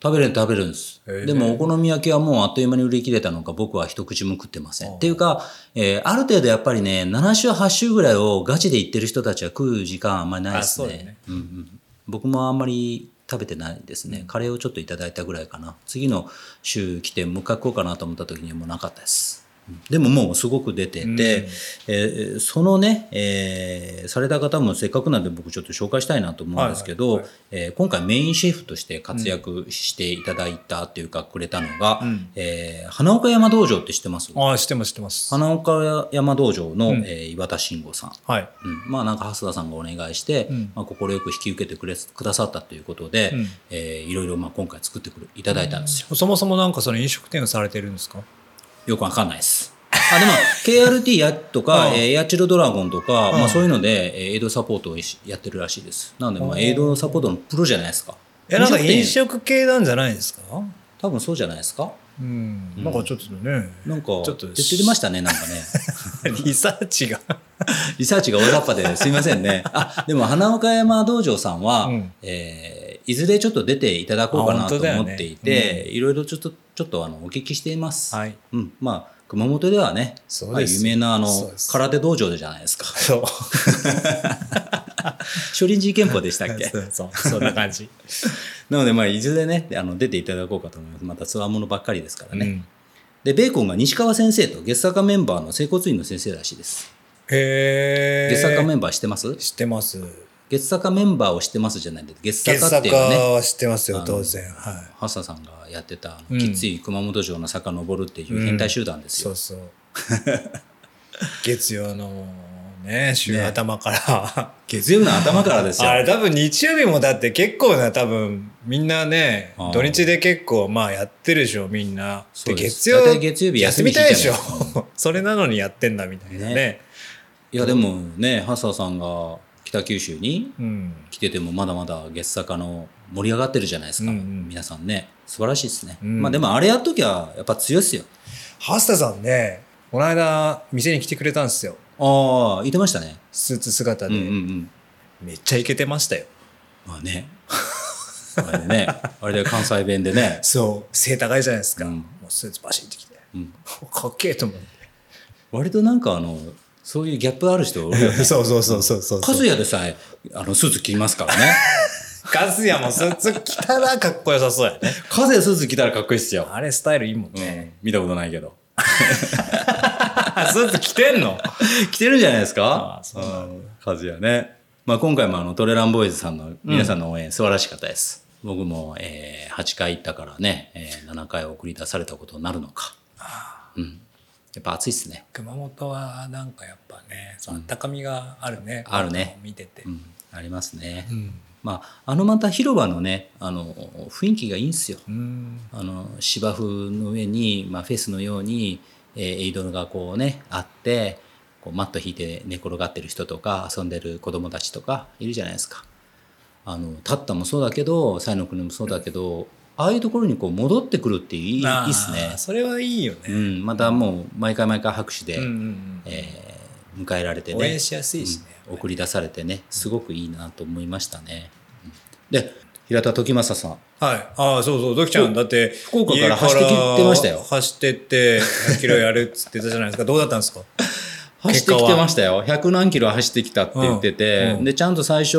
食べれる食べれるんです。へえでもお好み焼きはもうあっという間に売り切れたのか僕は一口も食ってません。っていうか、えーある程度やっぱりね、7週8週ぐらいをガチで行ってる人たちは食う時間あんまりないですね。ねうんうん、僕もあんまり食べてないですね。カレーをちょっといただいたぐらいかな。次の週来てもう一回食おうかなと思った時にはもうなかったです。うんでももうすごく出てて、うん。えーそのね、えーされた方もせっかくなんで僕ちょっと紹介したいなと思うんですけど、はいはい。えー今回メインシェフとして活躍していただいたっていうかくれたのが、うん。えー花岡山道場って知ってます？ああ、知ってます、知ってます。花岡山道場の、うん。えー岩田慎吾さん。はい。うん、まあなんか蓮田さんがお願いして、うん。まあ、快く引き受けてくれくださったということで、うん。えーいろいろまあ今回作ってくるいただいたんですよ。そもそもなんかその飲食店をされてるんですか？よくわかんないです。あでも KRT やとか、うんえーヤチルドラゴンとか、うんまあ、そういうので、えーエイドサポートをしやってるらしいです。なので、まあ、うんエイドサポートのプロじゃないですか。え、なんか店飲食系なんじゃないですか？多分そうじゃないですか。うん。なんかちょっとね、なんか、ちょっと言ってましたね、なんかね。リサーチが。リサーチが大雑把ですいませんね。あ、でも花岡山道場さんは、うんえーいずれちょっと出ていただこうかなと思っていて、いろいろちょっと、ちょっとあの、お聞きしています。はい。うん。まあ、熊本ではね、有名なあの空手道場じゃないですか。そう。少林寺拳法でしたっけ？そうそう、そんな感じ。なので、まあ、いずれね、あの出ていただこうかと思います。またつわものばっかりですからね。うんで、ベーコンが西川先生と月坂メンバーの整骨院の先生らしいです。へえ。月坂メンバー知ってます？知ってます。月坂メンバーを知ってますじゃないんで、月月坂って坂いうのはね、は知ってますよ、当然。はい。ハッサさんがやってた、うんきつい熊本城の坂登るっていう変態集団ですよ。そうそう。月曜のね、週頭から。月曜日の頭からですよ。あれ多分日曜日もだって結構な多分みんなねあー土日で結構まあやってるでしょみんな。そうです月曜大体月曜日休み休みたいでし日じゃないょ。それなのにやってんだみたいなね。ねいや、でもね、ハッサさんが北九州にうん。来ててもまだまだ月坂の盛り上がってるじゃないですか。うんうん皆さんね。素晴らしいですね。うんまあでもあれやっときゃやっぱ強いっすよ。ハスタさんね、この間店に来てくれたんですよ。ああ、言ってましたね。スーツ姿で。うんうんうん。めっちゃイケてましたよ。まあね。あれでね、あれで関西弁でね。そう。背高いじゃないですか。うんもうスーツバシッてきて。うん かっけえと思って。割となんかあの、そういうギャップある人ね。そうそうそうそうそう。和也でさえ、あの、スーツ着ますからね。カズヤもスーツ着たらかっこよさそうやね。和也スーツ着たらかっこいいっすよ。あれスタイルいいもんうね。ん、見たことないけど。スーツ着てんの？着てるんじゃないですかああそうなんだん和也ね。まあ今回もあのトレランボーイズさんの皆さんの応援素晴らしかったです。僕も、えー、8回行ったからね、えー、7回送り出されたことになるのか。うん。やっぱ暑いっすね。熊本はなんかやっぱね、そのあったかみがあるね。あるね見ててう。ん。ありますね。うん。まあ、あのまた広場のね、あの、雰囲気がいいんですよ。うん。あの芝生の上に、まあ、フェスのように、えーエイドルがこうねあってこうマット引いて寝転がってる人とか遊んでる子供たちとかいるじゃないですか。あのタッタもそうだけどサイの国もそうだけどああいうところにこう戻ってくるっていいいいっすね。それはいいよね。うん、またもう毎回毎回拍手で、うんえー迎えられてね応援しやすいしね。うん送り出されてねすごくいいなと思いましたね。うんで平田時政さんはい。ああ、そうそう。ドキちゃん、だって、福岡から走ってきてましたよ走ってって、100キロやるっつってたじゃないですか。どうだったんですか？走ってきてましたよ。100何キロ走ってきたって言ってて、うんうんで、ちゃんと最初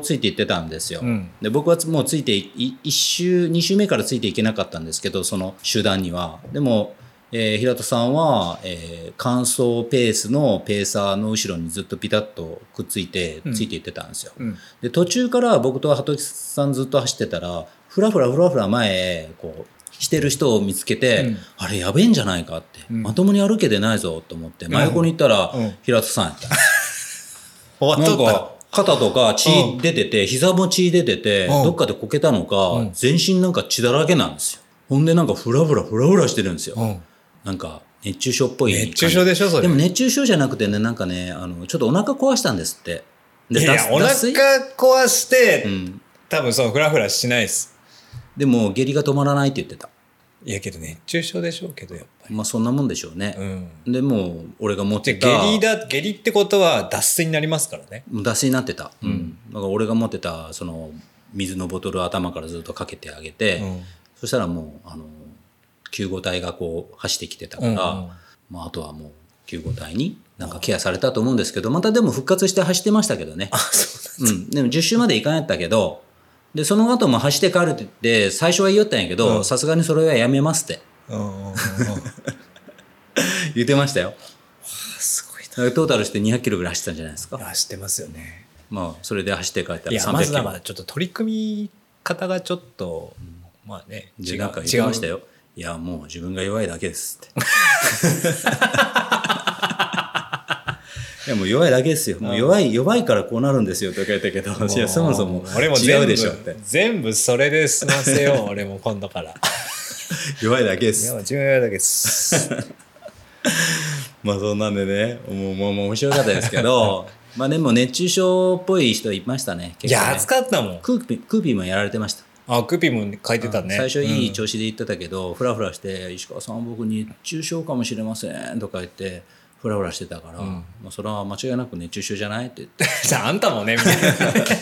ついていってたんですよ。うんで、僕はもうついてい、1週、2週目からついていけなかったんですけど、その集団には。でも、えー平田さんは、えー、乾燥ペースのペーサーの後ろにずっとピタッとくっついて、うんついていってたんですよ。うん。で、途中から僕と鳩木さんずっと走ってたら、ふらふらふらふら前へ、こう、してる人を見つけて、うんあれやべえんじゃないかって、うんまともに歩けてないぞと思って、真横に行ったら、うん平田さんやった。終わっとったなんか、肩とか血出てて、膝も血出てて、うんどっかでこけたのか、うん全身なんか血だらけなんですよ。ほんでなんかふらふらふらふらしてるんですよ。うんなんか、熱中症っぽい。熱中症でしょそれでも熱中症じゃなくてね、なんかね、あの、ちょっとお腹壊したんですって。でいや、お腹壊して、うん。多分そう、フラフラしないです。でも、下痢が止まらないって言ってた。いやけど熱中症でしょうけど、やっぱり。まあ、そんなもんでしょうね。うん。でもう、俺が持っで、てた。下痢だ、下痢ってことは脱水になりますからね。脱水になってた。うんだから俺が持ってた、その、水のボトルを頭からずっとかけてあげて、そしたらもうあの救護隊がこう走ってきてたから、うんうんまあ、あとはもう救護隊になんかケアされたと思うんですけどまたでも復活して走ってましたけどねあそううん、でも10周までいかんやったけどでその後も走って帰るって言って最初は言いよったんやけどさすがにそれはやめますって。なんうんうんうん。言ってましたよ。すごいだからトータルして200キロぐらい走ったんじゃないですか。な走ってますよね。まあそれで走って帰ったらいや300キロ。まずはちょっと取り組み方がちょっと、まあねでなんか言ってましたよ。いやもう自分が弱いだけですって。い やもう弱いだけですよ。もう弱い弱いからこうなるんですよとか言ったけどいやそもそも違うでしょって。全部それで済ませよう俺も今度から。弱いだけです。いや自分弱いだけです。まあそんなんでねもうもう面白かったですけど。まあでも熱中症っぽい人いましたねいや暑っかったもん。クーピークーピーもやられてました。あクピも書いてたね。最初いいうん。調子で言ってたけど、フラフラして「石川さん僕熱中症かもしれません」とか言ってフラフラしてたから、まあ、それは間違いなく熱中症じゃないって言って。じゃああんたもねみたいな。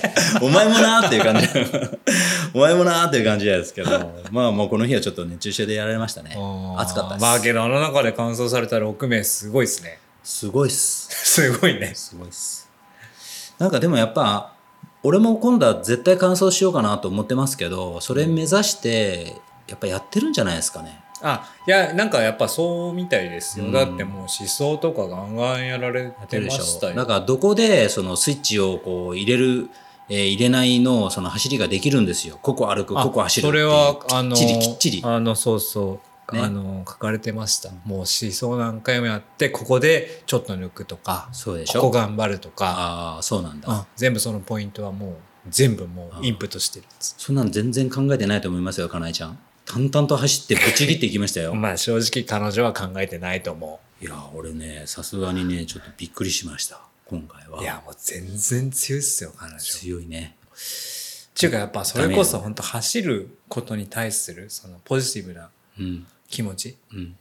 お前もなーっていう感じ。お前もなーっていう感じですけどまあもうこの日はちょっと熱中症でやられましたね。暑かったです、まあけどあの中で乾燥された6名すごいですね。すごいっす。すごいね。すごいっす。なんかでもやっぱ俺も今度は絶対完走しようかなと思ってますけどそれ目指してやっぱやってるんじゃないですかねあいやなんかやっぱそうみたいですよ、うん。だってもう思想とかガンガンやられてましたよ。だからどこでそのスイッチをこう入れる、えー入れないのその走りができるんですよ。ここ歩くあここ走るそれはあのきっちりきっちり。あのそうそう、ね。あの書かれてました。もう思想何回もやってここでちょっと抜くとかそうでしょ。ここ頑張るとか。ああそうなんだ。あ全部そのポイントはもう全部もうインプットしてるんです。そんなの全然考えてないと思いますよかなえちゃん淡々と走ってぶち切っていきましたよ。まあ正直彼女は考えてないと思いや俺ねさすがにねちょっとびっくりしました。今回は。ういやもう全然強いっすよ彼女。強いね。っていうかやっぱそれこそ本当走ることに対するそのポジティブなうん。気持ちうん。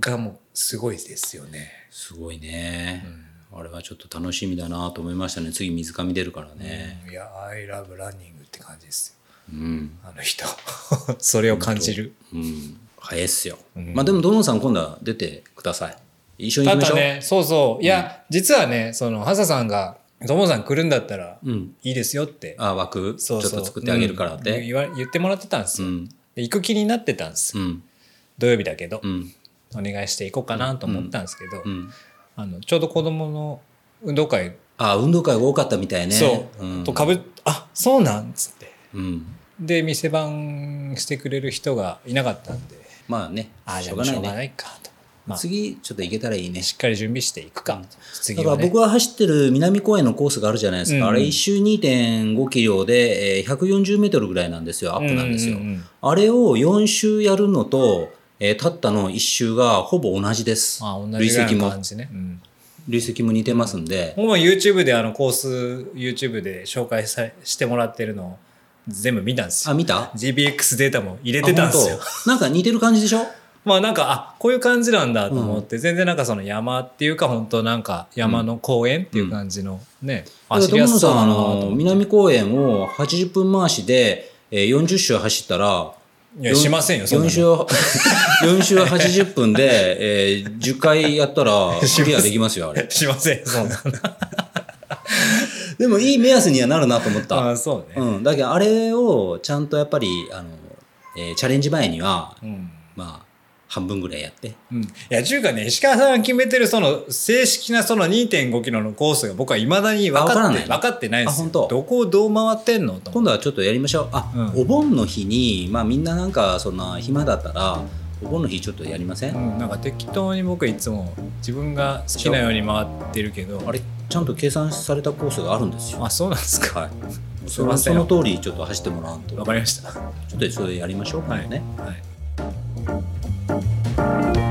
がもうすごいですよね。すごいね、あれはちょっと楽しみだなと思いましたね。次水上出るからね。いや、I love running って感じですよ。うん。あの人。それを感じる。うん。早いっすよ、うん。まあでもドノンさん今度は出てください。一緒に行きましょう、ね、そうそう。いや、実はね、その、ハサさんが、ともさん来るんだったらうん。いいですよって、あ枠ちょっと作ってあげるからっうん。て言わ言ってもらってたんですよ。うん。で行く気になってたんです。うん。土曜日だけど、うん。お願いしていこうかなと思ったんですけど、うん。あのちょうど子供の運動会、あ運動会が多かったみたいね。そう、ん、とかぶあそうなんっつで店番してくれる人がいなかったんで。まあねああじしょうがないね。ゃあしょうがないかと、まあ、し次ちょっと行けたらいいね。っかり準備していくか、次だからはね僕が走ってる南公園のコースがあるじゃないですか、うん。あれ1周2.5キロで、えー140メートルぐらいなんですよ。アップなんですよ、うんうんうん。あれを4周やるのと、えー、たったの1周がほぼ同じです。あ同じ累積もの感じね、うん、累積も似てますんで、もう YouTube であのコース YouTube で紹介さしてもらってるのを全部見たんですよ。あ見た？GBX データも入れてたんですよ。なんか似てる感じでしょ？まあなんかあこういう感じなんだと思って、全然なんかその山っていうか本当なんか山の公園っていう感じのね、走りやすそうだなと南公園を80分回しで、えー、40周走ったらいやしませんよそんな4の周4周80分で、えー、10回やったら クリアできますよあれ。しませんそんなのでもいい目安にはなるなと思った、あそうね、うん、だけどあれをちゃんとやっぱりあの、えーチャレンジ前にはうん。まあ半分ぐらいやって。うん、いや、ちゅうかね、石川さんが決めてるその正式なその2.5キロのコースが僕はいまだに分かってないの？分かってないですよ。あ本当？どこをどう回ってんの今度はちょっとやりましょう。あ、うん。お盆の日にまあみんななんかそんな暇だったらお盆の日ちょっとやりません、うん、なんか適当に僕いつも自分が好きなように回ってるけどあれ？ちゃんと計算されたコースがあるんですよ。あそうなんですか。はい。そのその通りちょっと走ってもらわんと。わかりました。ちょっとそれやりましょうかね、はい。友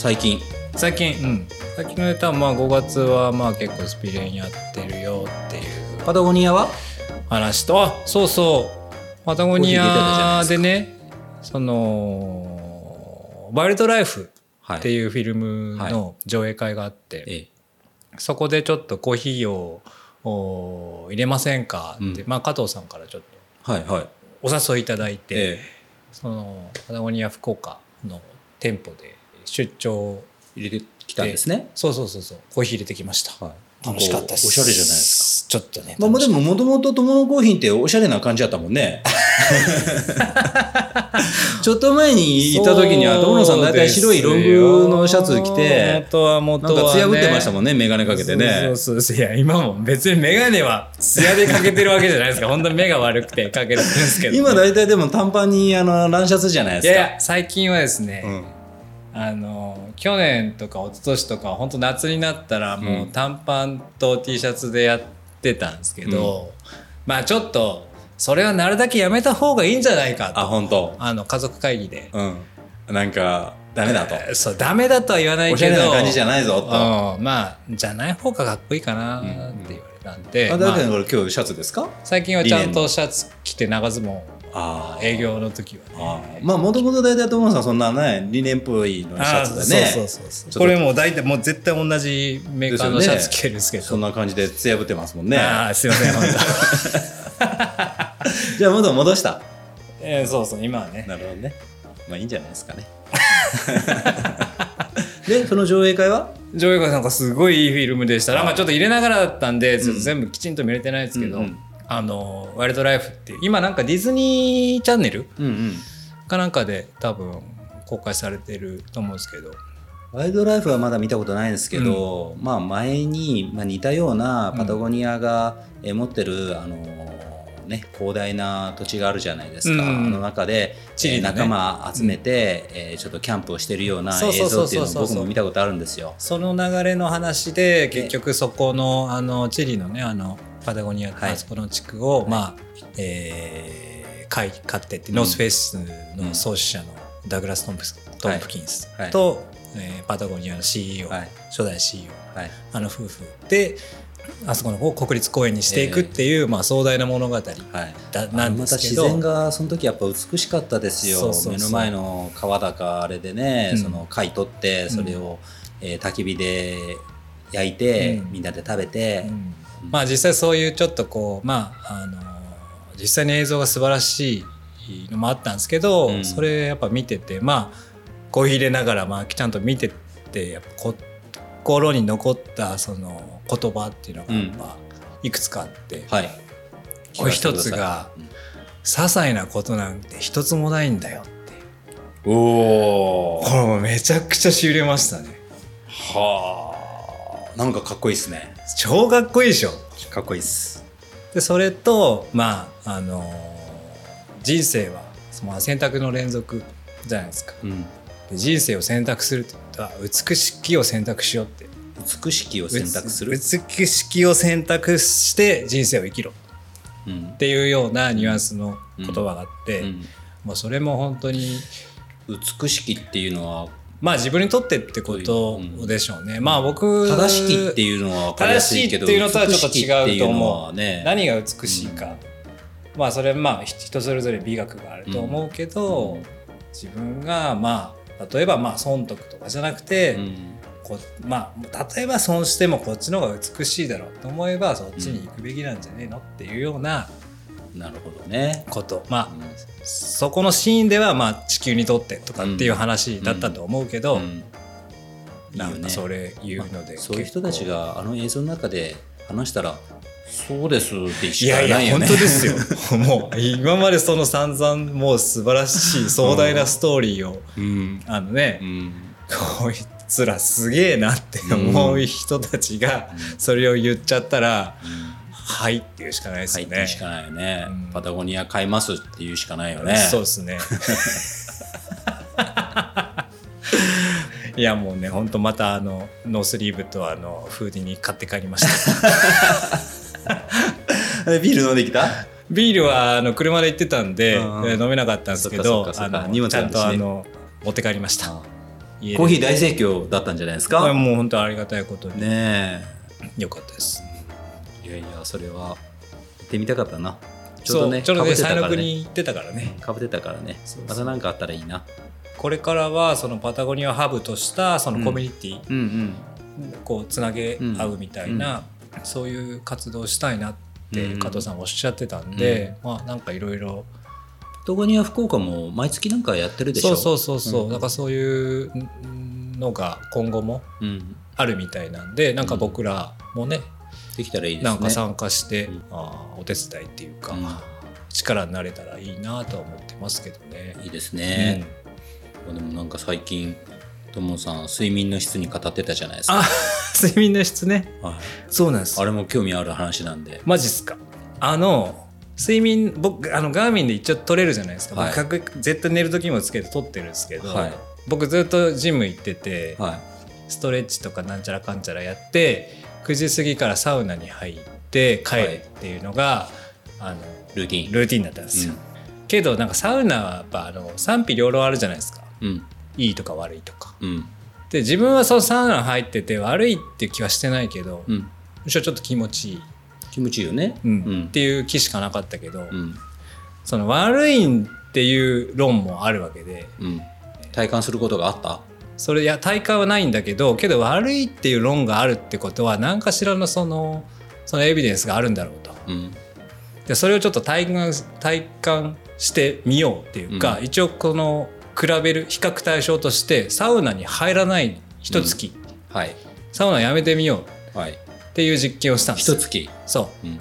最近。最近、うん、最近のネタはまあ5月はまあ結構スピレンやってるよっていう。パタゴニアは？話とあそうそう。パタゴニアでねその「ワイルドライフ」はい。っていうフィルムの上映会があって、ええ。そこでちょっとコーヒーをお入れませんかって、うん。まあ、加藤さんからちょっとはいはい。お誘いいただいて、え。そのパタゴニア福岡の店舗で出張え入れてきたんですね。そうそうそうそう。コーヒー入れてきました、はい。楽しかったです。おしゃれじゃないですちょっとね。かまあでももともと友のコーヒーっておしゃれな感じだったもんね。ちょっと前に行った時には友野さん大体白いロングのシャツ着て元は元は、ね、なんか艶打ってましたもんね眼鏡かけてね。そうそうそう。いや今も別に眼鏡は艶でかけてるわけじゃないですか。本当に目が悪くてかけてるんですけど、今大体でも短パンにあのランシャツじゃないですか。いやいや最近はですね、うんあの去年とか一昨年とか本当夏になったらもう短パンと T シャツでやってたんですけど、まあちょっとそれはなるだけやめた方がいいんじゃないかと。あ本当？あの家族会議で、うん。なんかダメだと。えーそうダメだとは言わないおしゃけどれな感じじゃないぞと。うん、まあじゃない方がかっこいいかなって言われたんで、あだまあけどこれ今日シャツですか？最近はちゃんとシャツ着て長ズボンあ営業の時はね。あまあもともと大体友野さんそんなね理念っぽいのシャツでね。あそうそうそう。これもう大体もう絶対同じメーカーのシャツ着てるんですけど。そんな感じで艶ぶってますもんね。ああすいません本 じゃあ元戻した。当えーそうそう今はね。なるほどね。まあいいんじゃないですかね。でその上映会は？上映会なんかすごいいいフィルムでした。なんかちょっと入れながらだったんでちょっと全部きちんと見れてないですけど、うんうんあのワイルドライフっていう今なんかディズニーチャンネルうんうん。かなんかで多分公開されてると思うんですけど。ワイルドライフはまだ見たことないんですけど、まあ前に、まあ、似たようなパタゴニアがえー持ってる、あのーね、広大な土地があるじゃないですか、うんうん。あの中で、チリのね。えー仲間集めて、えーちょっとキャンプをしてるような映像っていうのを僕も見たことあるんですよ。その流れの話で結局そこのあのチリのねあのパタゴニアはいあそこの地区を、まあえー買い買ってって、ノースフェイスの創始者のダグラス・トンプストンプキンスはい。と、えーパタゴニアの CEO、はい。初代 CEO はい。あの夫婦であそこの方を国立公園にしていくっていう、まあ、壮大な物語はい、だなんでまた自すけど然がその時やっぱ美しかったですよ。そう目の前の川だかあれでね、うん。その貝取ってそれを、えー焚き火で焼いて、うん。みんなで食べて、うんまあ実際そういうちょっとこうまああの実際に映像が素晴らしいのもあったんですけど、うん。それやっぱ見ててまあコーヒー入れながらまあちゃんと見ててやっぱこ心に残ったその言葉っていうのがやっぱいくつかあって、はい。これ一つがうん些細なことなんて一つもないんだよって。おおこれもうめちゃくちゃしびれましたね。はあ。なんかかっこいいですね超かっこいいでしょ。かっこいいです。でそれとまああの人生はまあ選択の連続じゃないですか。うん。で人生を選択するってことは美しきを選択しようって。美しきを選択する、美しきを選択して人生を生きろ。うん。っていうようなニュアンスの言葉があって、うん。もうそれも本当に美しきっていうのはまあ自分にとってってことでしょうね、まあ僕正しきっていうのは分かりやすいけど正しいっていうのとはちょっと違うと思う、はね。何が美しいか、まあそれまあ人それぞれ美学があると思うけど、うん。自分がまあ例えばまあ損得とかじゃなくて、うん。こまあ例えば損してもこっちの方が美しいだろうと思えばそっちに行くべきなんじゃねえのっていうようななるほどね、こと。まあうんそこのシーンではまあ地球にとってとかっていう話だったと思うけど、なんかそれ言うので、そういう人たちがあの映像の中で話したらそうですっていしかやいやないよね本当ですよ。もう今までその散々もう素晴らしい壮大なストーリーを、うん。あのね、うん。こいつらすげえなって思う人たちがそれを言っちゃったら、はいっていうしかないです入よね。ってしかないよね、うん。パタゴニア買いますっていうしかないよね。そうですね。いやもうね本当またあのノースリーブとあのフーディーに買って帰りました。え ビール飲んできた？ビールはあの車で行ってたんで、飲めなかったんですけそどあのちゃんとあの持って帰りました。コーヒー大盛況だったんじゃないですか？もう本当ありがたいことに、ねよかったです。えいやいやそれはってみたかったな。ちょうどねちょうどね被ってたから西の国ねに行ってたからね。かぶってたからね。また何かあったらいいな。これからはそのパタゴニアをハブとしたそのコミュニティ、うん。うんこうつなげ合うみたいな、そういう活動をしたいなってうん加藤さんおっしゃってたんで、まあなんかいろいろ。パタゴニア福岡も毎月なんかやってるでしょ。そうそうそうそう、うん。だからそういうのが今後もうん、あるみたいなんでなんか僕らもね、できたらいいですね。なんか参加して、うん。あーお手伝いっていうか、うん。力になれたらいいなとは思ってますけどね。いいですね、でもなんか最近ともさん睡眠の質に語ってたじゃないですか、あ睡眠の質ね。はい、そうなんです。あれも興味ある話なんで。マジっすか。あの睡眠僕あのガーミンで一応取れるじゃないですか、はい。僕確絶対寝る時もつけて取ってるんですけど、はい。僕ずっとジム行ってて、はい。ストレッチとかなんちゃらかんちゃらやって9時過ぎからサウナに入って帰るっていうのが、あのルーティン。ルーティンだったんですよ、けどなんかサウナはやっぱあの賛否両論あるじゃないですか。うん。いいとか悪いとか。うん。で自分はそのサウナ入ってて悪いっていう気はしてないけど、うん。むしろちょっと気持ちいい、気持ちいいよね。うん。うん。っていう気しかなかったけど、うん。その悪いっていう論もあるわけでうん。体感することがあった？それいや体感はないんだけどけど悪いっていう論があるってことは何かしらのそのそのエビデンスがあるんだろうと。うん。でそれをちょっと体感体感してみようっていうか、う一応この比べる比較対象としてサウナに入らない一月、はい。サウナやめてみよう。はい。っていう実験をしたんです。よ一月。そう。うん。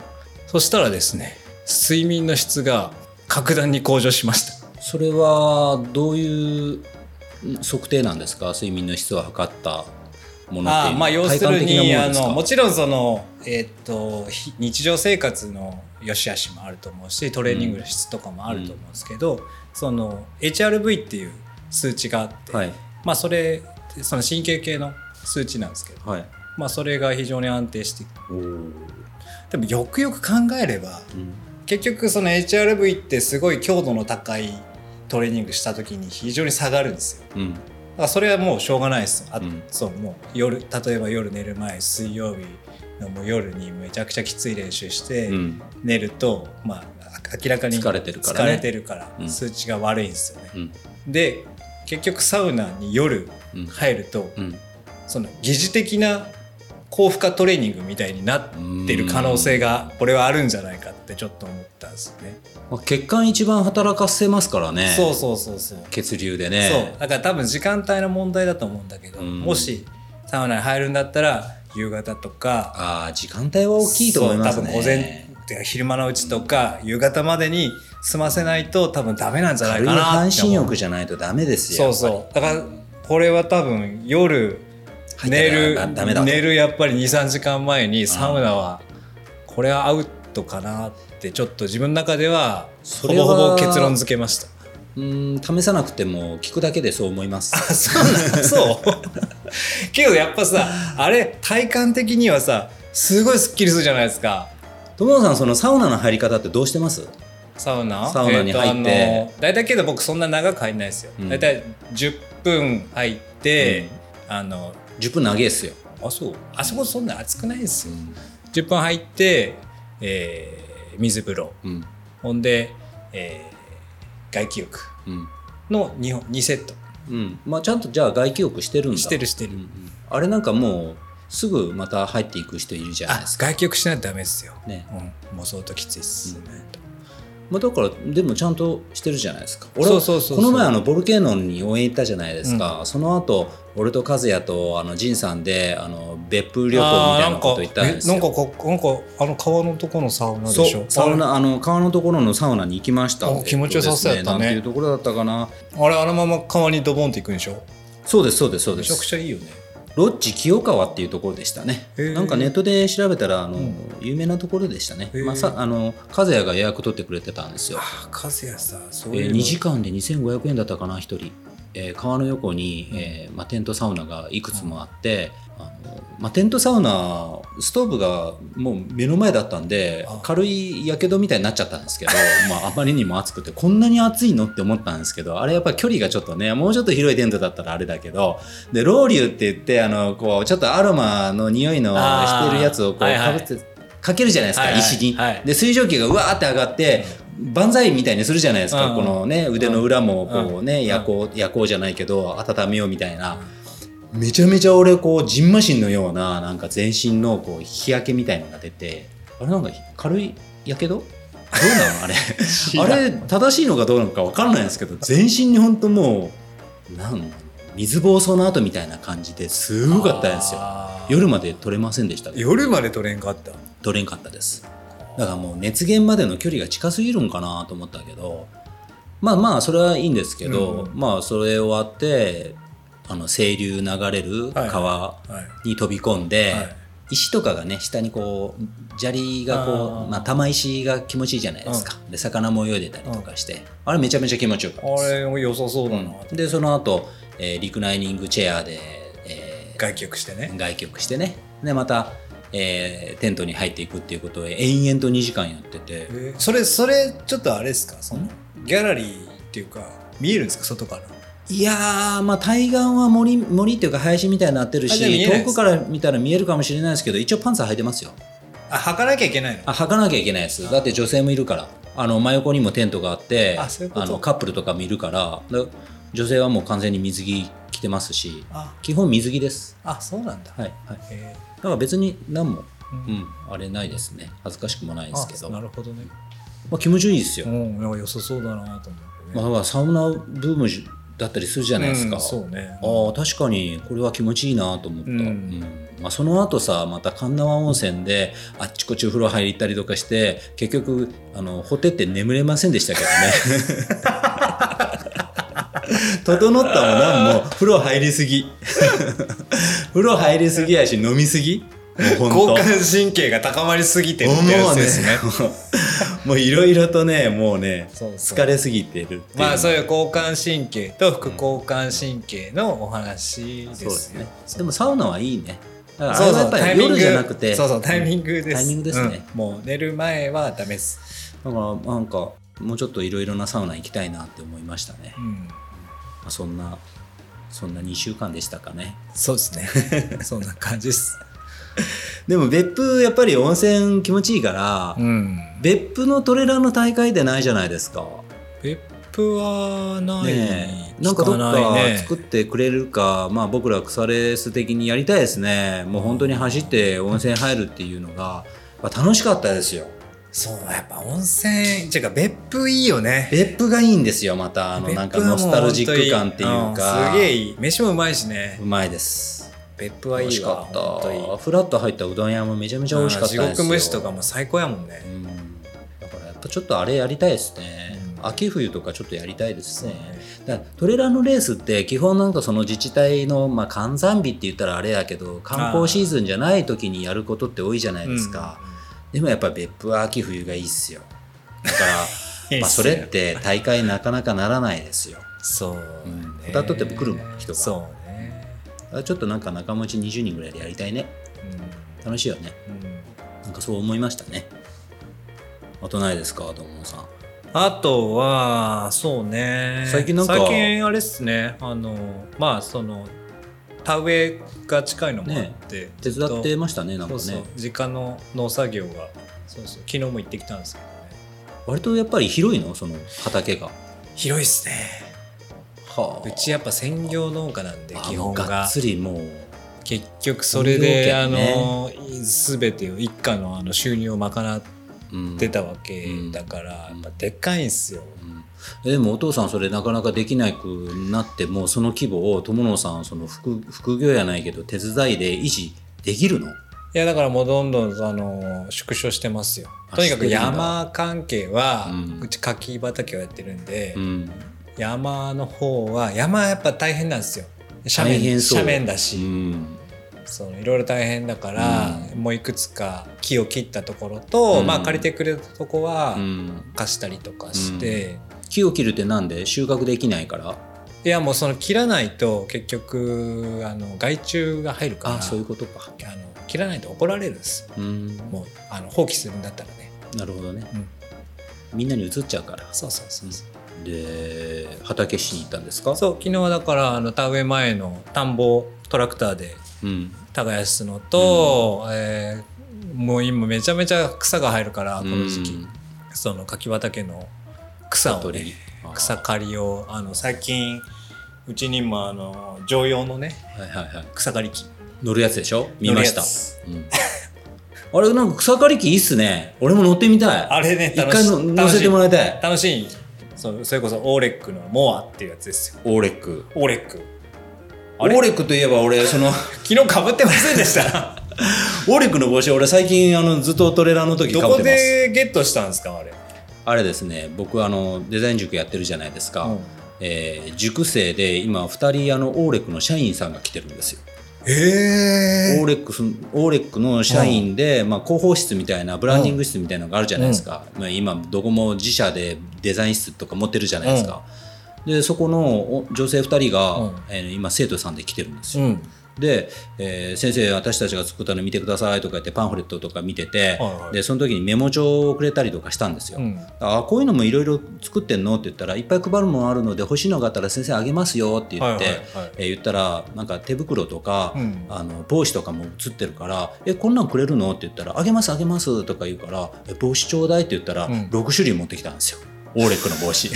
そしたらですね睡眠の質が格段に向上しました。それはどういう測定なんですか？睡眠の質を測ったものっていうのは。あまあ要するにあのもちろんその、えーっとひ日常生活の良し悪しもあると思うしトレーニングの質とかもあると思うんですけど、その HRV っていう数値があって、はい。まあそれその神経系の数値なんですけど、はい。まあ、それが非常に安定してでもよくよく考えればうん。結局その HRV ってすごい強度の高いトレーニングした時に非常に下がるんですよ。うん。それはもうしょうがないです。あ、うん。そうもう夜例えば夜寝る前水曜日のもう夜にめちゃくちゃきつい練習してうん。寝ると、まあ明らかに疲れてるからね。疲れてるからうん。数値が悪いんですよね。うん。で結局サウナに夜うん。入ると、うん。その疑似的な高負荷トレーニングみたいになってる可能性がこれはあるんじゃないかってちょっと思ったんですよね。まあ血管一番働かせますからね。そうそうそうそう。血流でそねう。だから多分時間帯の問題だと思うんだけど、うん。もしサウナに入るんだったら夕方とか。ああ時間帯は大きいと思いますね。多分午前昼間のうちとか夕方までに済ませないと多分ダメなんじゃないかな半身浴じゃないとダメですよそうそう。だからこれは多分夜寝る寝るやっぱり23時間前にサウナはこれはアウトかなってちょっと自分の中ではほぼほぼ結論付けました。うん試さなくても聞くだけでそう思います。あそうなんそう。けどやっぱさあれ体感的にはさすごいスッキリするじゃないですか。友野さんそのサウナの入り方ってどうしてます？サウナ？サウナに入って。えー大体けど僕そんな長く入んないですよ、うん。大体10分入って、あの10分長いですよ、あそう。あそこそんな暑くないですよ。10分入って、えー水風呂。うん。ほんで、えー外気浴。うん。の 2, 本2セット。うん。まあ、ちゃんとじゃあ外気浴してるんだ。してるしてる、うんうん。あれなんかもうすぐまた入っていく人いるじゃないあですか。外気浴しないとダメですよ、ね。うん、もう相当きついっす、まあ、だからでもちゃんとしてるじゃないですか。俺そうそうそうそう。この前あのボルケーノンに応援行ったじゃないですか、その後俺と和也とあの仁さんであの別府旅行みたいなこと行ったんですよ。なんかえなんかこなんかあの川のとこのサウナでしょ？サウナあの川のところのサウナに行きました。あ気持ちよさそうやったね。なんていうところだったかな。あれあのまま川にドボンっていくんでしょ？そうですそうですそうでめちゃくすちゃいいよね。ロッジ清川っていうところでしたね。なんかネットで調べたらあの、うん。有名なところでしたね。まあさあの和也が予約取ってくれてたんですよ。あ和也さそえー2時間で2500円だったかな1人、えー川の横に、えーまあ、テントサウナがいくつもあって、あのまあ、テントサウナストーブがもう目の前だったんであ。軽いやけどみたいになっちゃったんですけど、まあ、あまりにも暑くてこんなに暑いのって思ったんですけどあれやっぱり距離がちょっとねもうちょっと広いテントだったらあれだけどでロウリュって言ってあのこうちょっとアロマの匂いのしてるやつをこうはいはい。かぶってかけるじゃないですか、はいはい。石に、はい。で水蒸気がうわーって上がって、万歳みたいにするじゃないですか、うん。このね腕の裏もこうね、うん。夜行夜行じゃないけど温めようみたいな、めちゃめちゃ俺こうジンマシンのようななんか全身のこう日焼けみたいのが出てあれなんか軽いやけど？どうなの？あれ。あれ正しいのかどうなのか分かんないんですけど全身に本当もうなん水暴走の後みたいな感じですごかったんですよ。夜まで撮れませんでした夜まで取れんかった。撮れんかったですだからもう熱源までの距離が近すぎるんかなと思ったけどまあまあそれはいいんですけど、うんまあそれ終わってあの清流流れる川はい。に飛び込んで、はい。石とかがね下にこう砂利がこうまあ、玉石が気持ちいいじゃないですか、で魚も泳いでたりとかして、あれめちゃめちゃ気持ちよかったです。あれ良さそうだな、うん。でその後、えーリクライニングチェアで、えー外気浴してね。外局してね。でまた、えーテントに入っていくっていうことを延々と2時間やってて、えー。それそれちょっとあれですか？そのギャラリーっていうか見えるんですか外から。いやーまあ対岸は森森っていうか林みたいになってるし遠くから見たら見えるかもしれないですけど一応パンツ履いてますよ。あ履かなきゃいけないの？あ履かなきゃいけないです。だって女性もいるから。あの真横にもテントがあってあのカップルとかもいるから。だ女性はもう完全に水着着てますしあ。基本水着です。あそうなんだ、はいはい。えだから別に何も、ううん。ん、あれないですね。恥ずかしくもないですけど。あなるほどね。まあ、気持ちいいですよ、うん。良さそうだなと思ってね、まあ、サウナブームだったりするじゃないですか、うんそうね。ああ確かにこれは気持ちいいなと思った、うん。うん。まあ、その後さまた神奈川温泉であっちこっちお風呂入り行ったりとかして結局あのホテって眠れませんでしたけどね 整ったもなんも風呂入りすぎ。風呂入りすぎやし飲みすぎ。交感神経が高まりすぎてるってやつですね。もうね。もういろいろとねもうね疲れすぎてるまあそういう交感神経と副交感神経のお話ですね。でもサウナはいいね。だからあそうそう。れはやっぱり夜じゃなくて。そうそうタイミングです。タイミングですね、うん。もう寝る前はダメです、だからなんかもうちょっといろいろなサウナ行きたいなって思いましたね、まうん、あ、そんなそんな2週間でしたかね。そうですね。そんな感じです。でも別府やっぱり温泉気持ちいいから、うん。別府のトレランの大会でないじゃないですか。別府はない、ねえ。なんかどっか作ってくれるか、まあ僕ら腐レース的にやりたいですね。もう本当に走って温泉入るっていうのがまあ楽しかったですよそうやっぱ温泉っていうか別府いいよね。別府がいいんですよまたあのなんかノスタルジック感っていうか。うんすげえいい飯もうまいしね。うまいです。別府はいい美味しかった。フラッと入ったうどん屋もめちゃめちゃ美味しかったですよ。地獄蒸しとかも最高やもんね。うん。だからやっぱちょっとあれやりたいですね、うん。秋冬とかちょっとやりたいですね。だトレランのレースって基本なんかその自治体の、まあ、換算日って言ったらあれやけど観光シーズンじゃない時にやることって多いじゃないですか、でもやっぱ別府は秋冬がいいっすよ。だから まあそれって大会なかなかならないですよ。そううんね。歌っても来るもん人が。そうね。ちょっとなんか仲間内20人ぐらいでやりたいね。楽しいよね。うん。うんなんかそう思いましたね。あとないですかどうもさん。あとはそうね。最近なんか最近あれっすね。あのまあその田植えが近いのもあって、手伝ってましたねなんかね。そうそう実家の農作業がそうそう昨日も行ってきたんですけどね。割とやっぱり広いの？その畑が。広いっすね。はうちやっぱ専業農家なんであ基本が。がっつりもう。結局それで、ね。の全てを一家のあの収入を賄っうんてたわけだから、やっぱでっかいんすよ、うん。えでもお父さんそれなかなかできなくなってもその規模を友野さんその副副業やないけど手伝いで維持できるの？いやだからもうどんどんあの縮小してますよ。あとにかく山関係は、ううんち柿畑をやってるんで、うん。山の方は山やっぱ大変なんですよ。斜面大変そう。斜面だし、うん。そのいろいろ大変だから、もういくつか木を切ったところと、うん。まあ借りてくれたとこはうん。貸したりとかして、木を切るってなんで？収穫できないから。いやもうその切らないと結局あの害虫が入るからあそういうことか。あの切らないと怒られるんです。うん。もうあの放棄するんだったらね、なるほどね。うん、みんなに移っちゃうから。そうそうそうそう、で畑しに行ったんですか？そう昨日はだからあの田植え前の田んぼをトラクターでうん。耕すのと、えーもう今めちゃめちゃ草が生えるからこの時期、うん。その柿畑の草をね草刈りをあの最近うちにもあの乗用のねはいはいはい。草刈り機。乗るやつでしょ？見ました。うん。あれなんか草刈り機いいっすね。俺も乗ってみたい。あれね一回の乗せてもらいたい。楽しい。そうそれこそオーレックのモアっていうやつですよ。オーレック。オーレック。オーレックといえば俺その 昨日かぶってませんでした？オーレックの帽子俺最近あのずっとトレーラーの時どこかぶってます。でゲットしたんですかあれ、あれですね僕あのデザイン塾やってるじゃないですか、うん。えー塾生で今2人あのオーレックの社員さんが来てるんですよ。へオーレックスオーレックの社員で、まあ、広報室みたいなブランディング室みたいなのがあるじゃないですか、まあ、今どこも自社でデザイン室とか持ってるじゃないですか、でそこのお女性2人が、うん。えー今生徒さんで来てるんですよ、うんで、えー先生私たちが作ったの見てください」とか言ってパンフレットとか見てて、はいはい。でその時にメモ帳をくれたりとかしたんですよ。うん。あこういうのもいろいろ作ってんの？って言ったらいっぱい配るものあるので欲しいのがあったら先生あげますよって言って、はいはいはい。えー言ったらなんか手袋とか、うん。あの帽子とかも写ってるから「えこんなんくれるの?」って言ったら「あげますあげます」とか言うから「え帽子ちょうだい」って言ったら、うん。6種類持ってきたんですよ。オーレックの帽子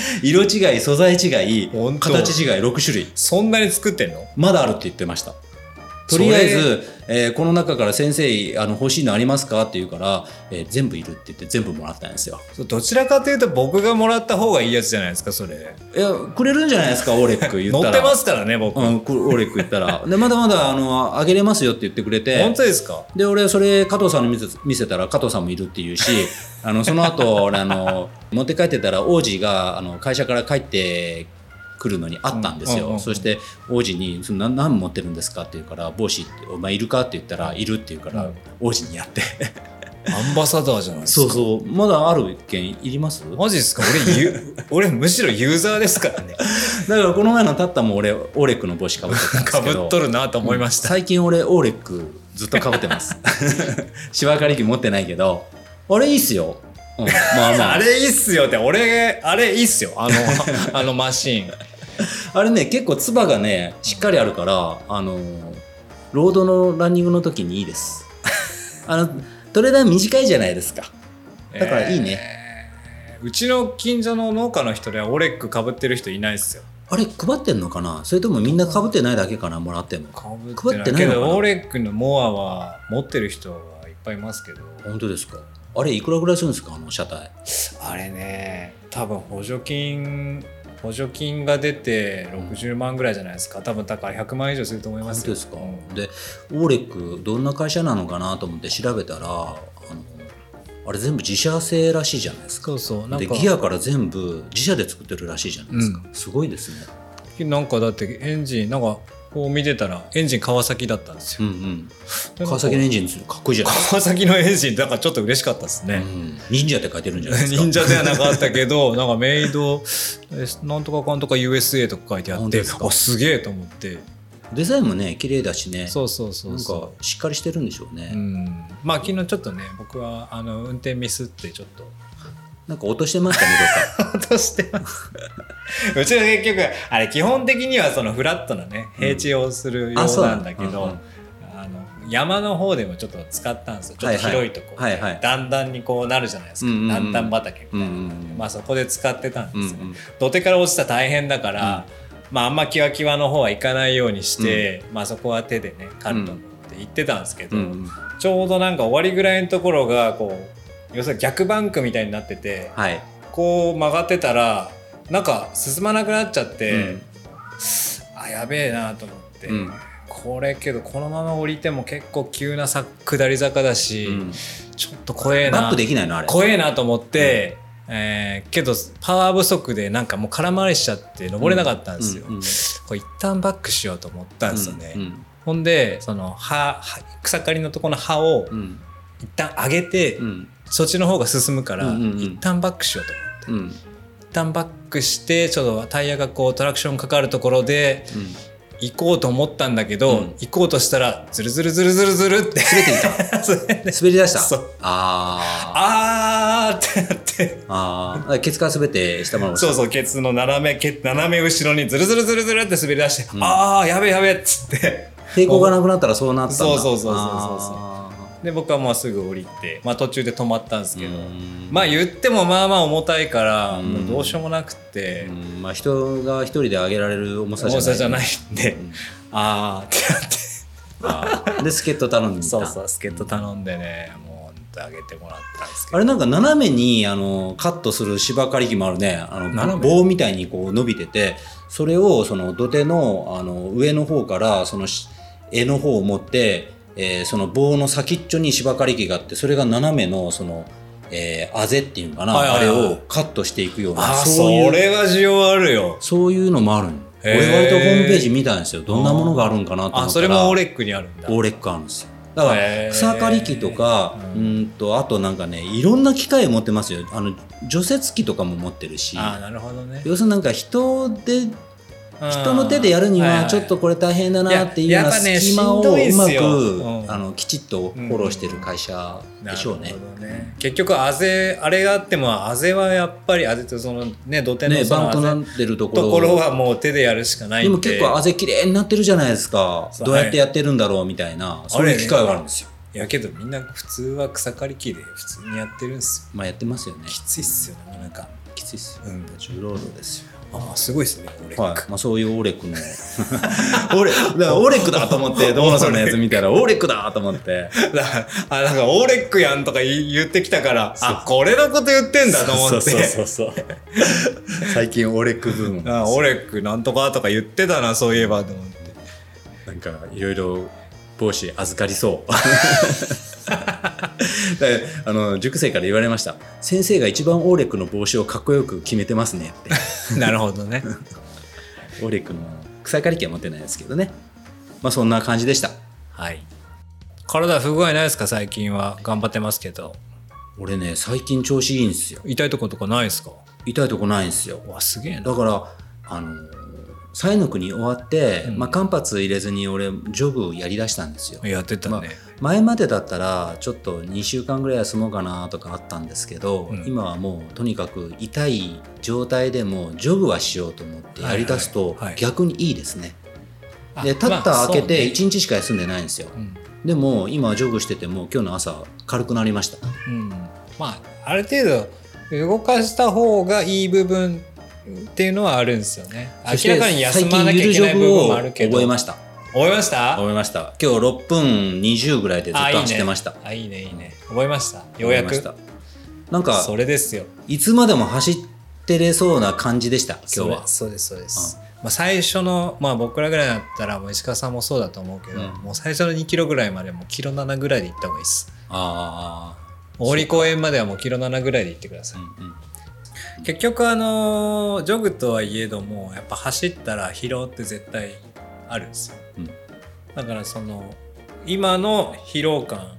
色違い素材違い形違い6種類。そんなに作ってんの？まだあるって言ってましたとりあえず、えーこの中から先生あの欲しいのありますか？って言うから、えー全部いるって言って全部もらったんですよ。どちらかというと僕がもらった方がいいやつじゃないですかそれ。いやくれるんじゃないですか？オーレック言ったら。乗ってますからね僕、うん、オーレック言ったら。でまだまだあのあげれますよって言ってくれて。本当ですか？で俺それ加藤さんに見せ見せたら加藤さんもいるっていうしあのその後俺あの持って帰ってたら王子があの会社から帰ってくるのにあったんですよ、そして王子に「その何何持ってるんですか?」って言うから「帽子お前いるか?」って言ったら「いる」って言うから、うん。王子にやって。アンバサダーじゃないですか。そうそう。まだある件いります？マジですか？俺ゆ 俺むしろユーザーですからね。だからこの前のタッタも俺オーレックの帽子かぶってたんですかけどぶっとるなと思いました、最近俺オーレックずっとかぶってます。芝刈り機持ってないけどあれいいっすよ、うん、まあまあ。あれいいっすよって俺あれいいっすよ。あのあのマシーン あれね結構つばがねしっかりあるからあのロードのランニングの時にいいです。あのトレーダー短いじゃないですか。だからいいね、えーうちの近所の農家の人ではオレックかぶってる人いないっすよ。あれ配ってんのかな？それともみんなかぶってないだけかな？もらってんのかぶ配ってないけどオレックのモアは持ってる人はいっぱいいますけど。本当ですか？あれいくらぐらいするんですか？あの車体。あれね多分補助金補助金が出て60万ぐらいじゃないですか。多分だから100万以上すると思いますよ。ですか、うん。でオーレックどんな会社なのかなと思って調べたらあのあれ全部自社製らしいじゃないですか。そうそう。なんかでギアから全部自社で作ってるらしいじゃないですか、うすごいですね。なんかだってエンジンなんかこう見てたらエンジン川崎だったんですよ、うんうん。で川崎のエンジンするかっこいいじゃない。ですか、川崎のエンジンだからちょっと嬉しかったですね、うん、忍者って書いてるんじゃないですか。忍者ではなかったけど なんかメイドえなんとかかんとか USA とか書いてあってあすげえと思って。デザインもね綺麗だしね。そうそうそうなんそかしっかりしてるんでしょうね、ううん。まあ昨日ちょっとね僕はあの運転ミスってちょっとなんか落としてましたねどっか。落としてますうちは結局あれ基本的にはそのフラットなね平地をするよううなんだけど、うんうんあの山の方でもちょっと使ったんですよ。ちょっと広いとこ、はいはいはい。はい段々にこうなるじゃないですか、うんうん畑みたいな、うんうんうん。まあそこで使ってたんですよ、うんうん土手から落ちたら大変だから、まああんまキワキワの方は行かないようにして、まあそこは手でねカットって言ってたんですけど、うんうん。ちょうどなんか終わりぐらいのところがこう要するに逆バンクみたいになっててはい、こう曲がってたらなんか進まなくなっちゃって、うん。あやべえなと思って、うん。これけどこのまま降りても結構急なさ下り坂だし、うん。ちょっと怖えなバックできないのあれ。怖えなと思って、えーけどパワー不足でなんかもう空回りしちゃって登れなかったんですよ、うん。うん。これ一旦バックしようと思ったんですよね、うん。ほんでその葉葉草刈りのところの葉をうん。一旦上げて、うんそっちの方が進むから、うんうんうん。一旦バックしようと思って。うん。一旦バックしてちょっとタイヤがこうトラクションかかるところで行こうと思ったんだけど、うん。行こうとしたらズルズルズルズルズルって。滑っていた。滑り出した？そう。ああー。ってなって。ー。あー。ケツから滑って下までそうそうケツの斜めケ斜め後ろにズルズルズルズルって滑り出して、うん。ああやべえやべえっつって。抵抗がなくなったらそうなったんだ。そうそうそうそうそうそう。あで僕はまあすぐ降りて、まあ、途中で止まったんですけど、うん。まあ言ってもまあまあ重たいからうん。もうどうしようもなくて、うん。まあ人が一人で上げられる重さじゃない。重さじゃないんで、うん。ああってなって。で助っ人頼んでそうそう助っ人頼んでねもうあげてもらったんですけど。あれなんか斜めにあのカットする芝刈り機もあるね。あの棒みたいにこう伸びててそれをその土手のあの上の方からそのし柄の方を持って、えーその棒の先っちょに芝刈り機があってそれが斜めのその、えーあぜっていうのかな、はいはいはい。あれをカットしていくようなそういうそれは需要あるよ。そういうのもある俺割とホームページ見たんですよ。どんなものがあるんかなと思ったらあそれもオーレックにあるんだ。オーレックあるんですよ。だから草刈り機とかううんんとあとなんかねいろんな機械を持ってますよ。あの除雪機とかも持ってるし。ああなるほどね。要するになんか人で人の手でやるにはちょっとこれ大変だなっていうような隙間をうまくうん。あのきちっとフォローしてる会社でしょうね。ね。結局あぜあれがあってもあぜはやっぱりあぜってそのね土手のバンクなってるところ。ところはもう手でやるしかないんで。でも結構あぜきれいになってるじゃないですか。どうやってやってるんだろうみたいな。そういう機械があるんですよ。いやけどみんな普通は草刈り機で普通にやってるんですよ。まあやってますよね。きついっすよなかなか。きついっすよ。うん。重労働ですよ。ああすごいっすね俺、はい、まあ、そういうオーレックの。オレだオーレックだと思ってドーナさんのやつ見たらオーレックだと思って。あなんかオーレックやんとか言言ってきたからあこれのこと言ってんだと思って。そうそう最近オーレックブーム。あオーレックなんとかとか言ってたなそういえばと思って。なんかいろいろ帽子預かりそう。で あの塾生から言われました。先生が一番オーレックの帽子をかっこよく決めてますね。っ てなるほどね。オーレックの草刈り機は持ってないですけどね。まあそんな感じでした。はい。体不具合ないですか？最近は頑張ってますけど。俺ね最近調子いいんですよ。痛いとことかないですか？痛いとこないんですよ。わすげえな。だからあの西の国終わって、うん。まあ、間髪入れずに俺ジョグやりだしたんですよ、やってたね、まあ前までだったらちょっと2週間ぐらい休もうかなとかあったんですけど、うん今はもうとにかく痛い状態でもジョグはしようと思ってやりだすとはいはいはい逆にいいですね。あで、たったまあ開けてそうね1日しか休んでないんですよ。うんでも今ジョグしてても今日の朝軽くなりました。うんまあある程度動かした方がいい部分っていうのはあるんですよね明らかに休まなきゃいけない部分もあるけど覚えました。覚えました？覚えました。今日6分20ぐらいでずっと走ってました。あいいねいいね。覚えました？ようやく？なんかそれですよ。いつまでも走ってれそうな感じでした？今日は。そうですそうです、まあ、最初のまあ僕らぐらいだったらもう石川さんもそうだと思うけど、うん。もう最初の2キロぐらいまでもうキロ7ぐらいで行った方がいいです。あ大堀公園まではもうキロ7ぐらいで行ってくださあ、い、うんうん。結局あのージョグとはいえどもやっぱ走ったら疲労って絶対あるんですよ、うん。だからその今の疲労感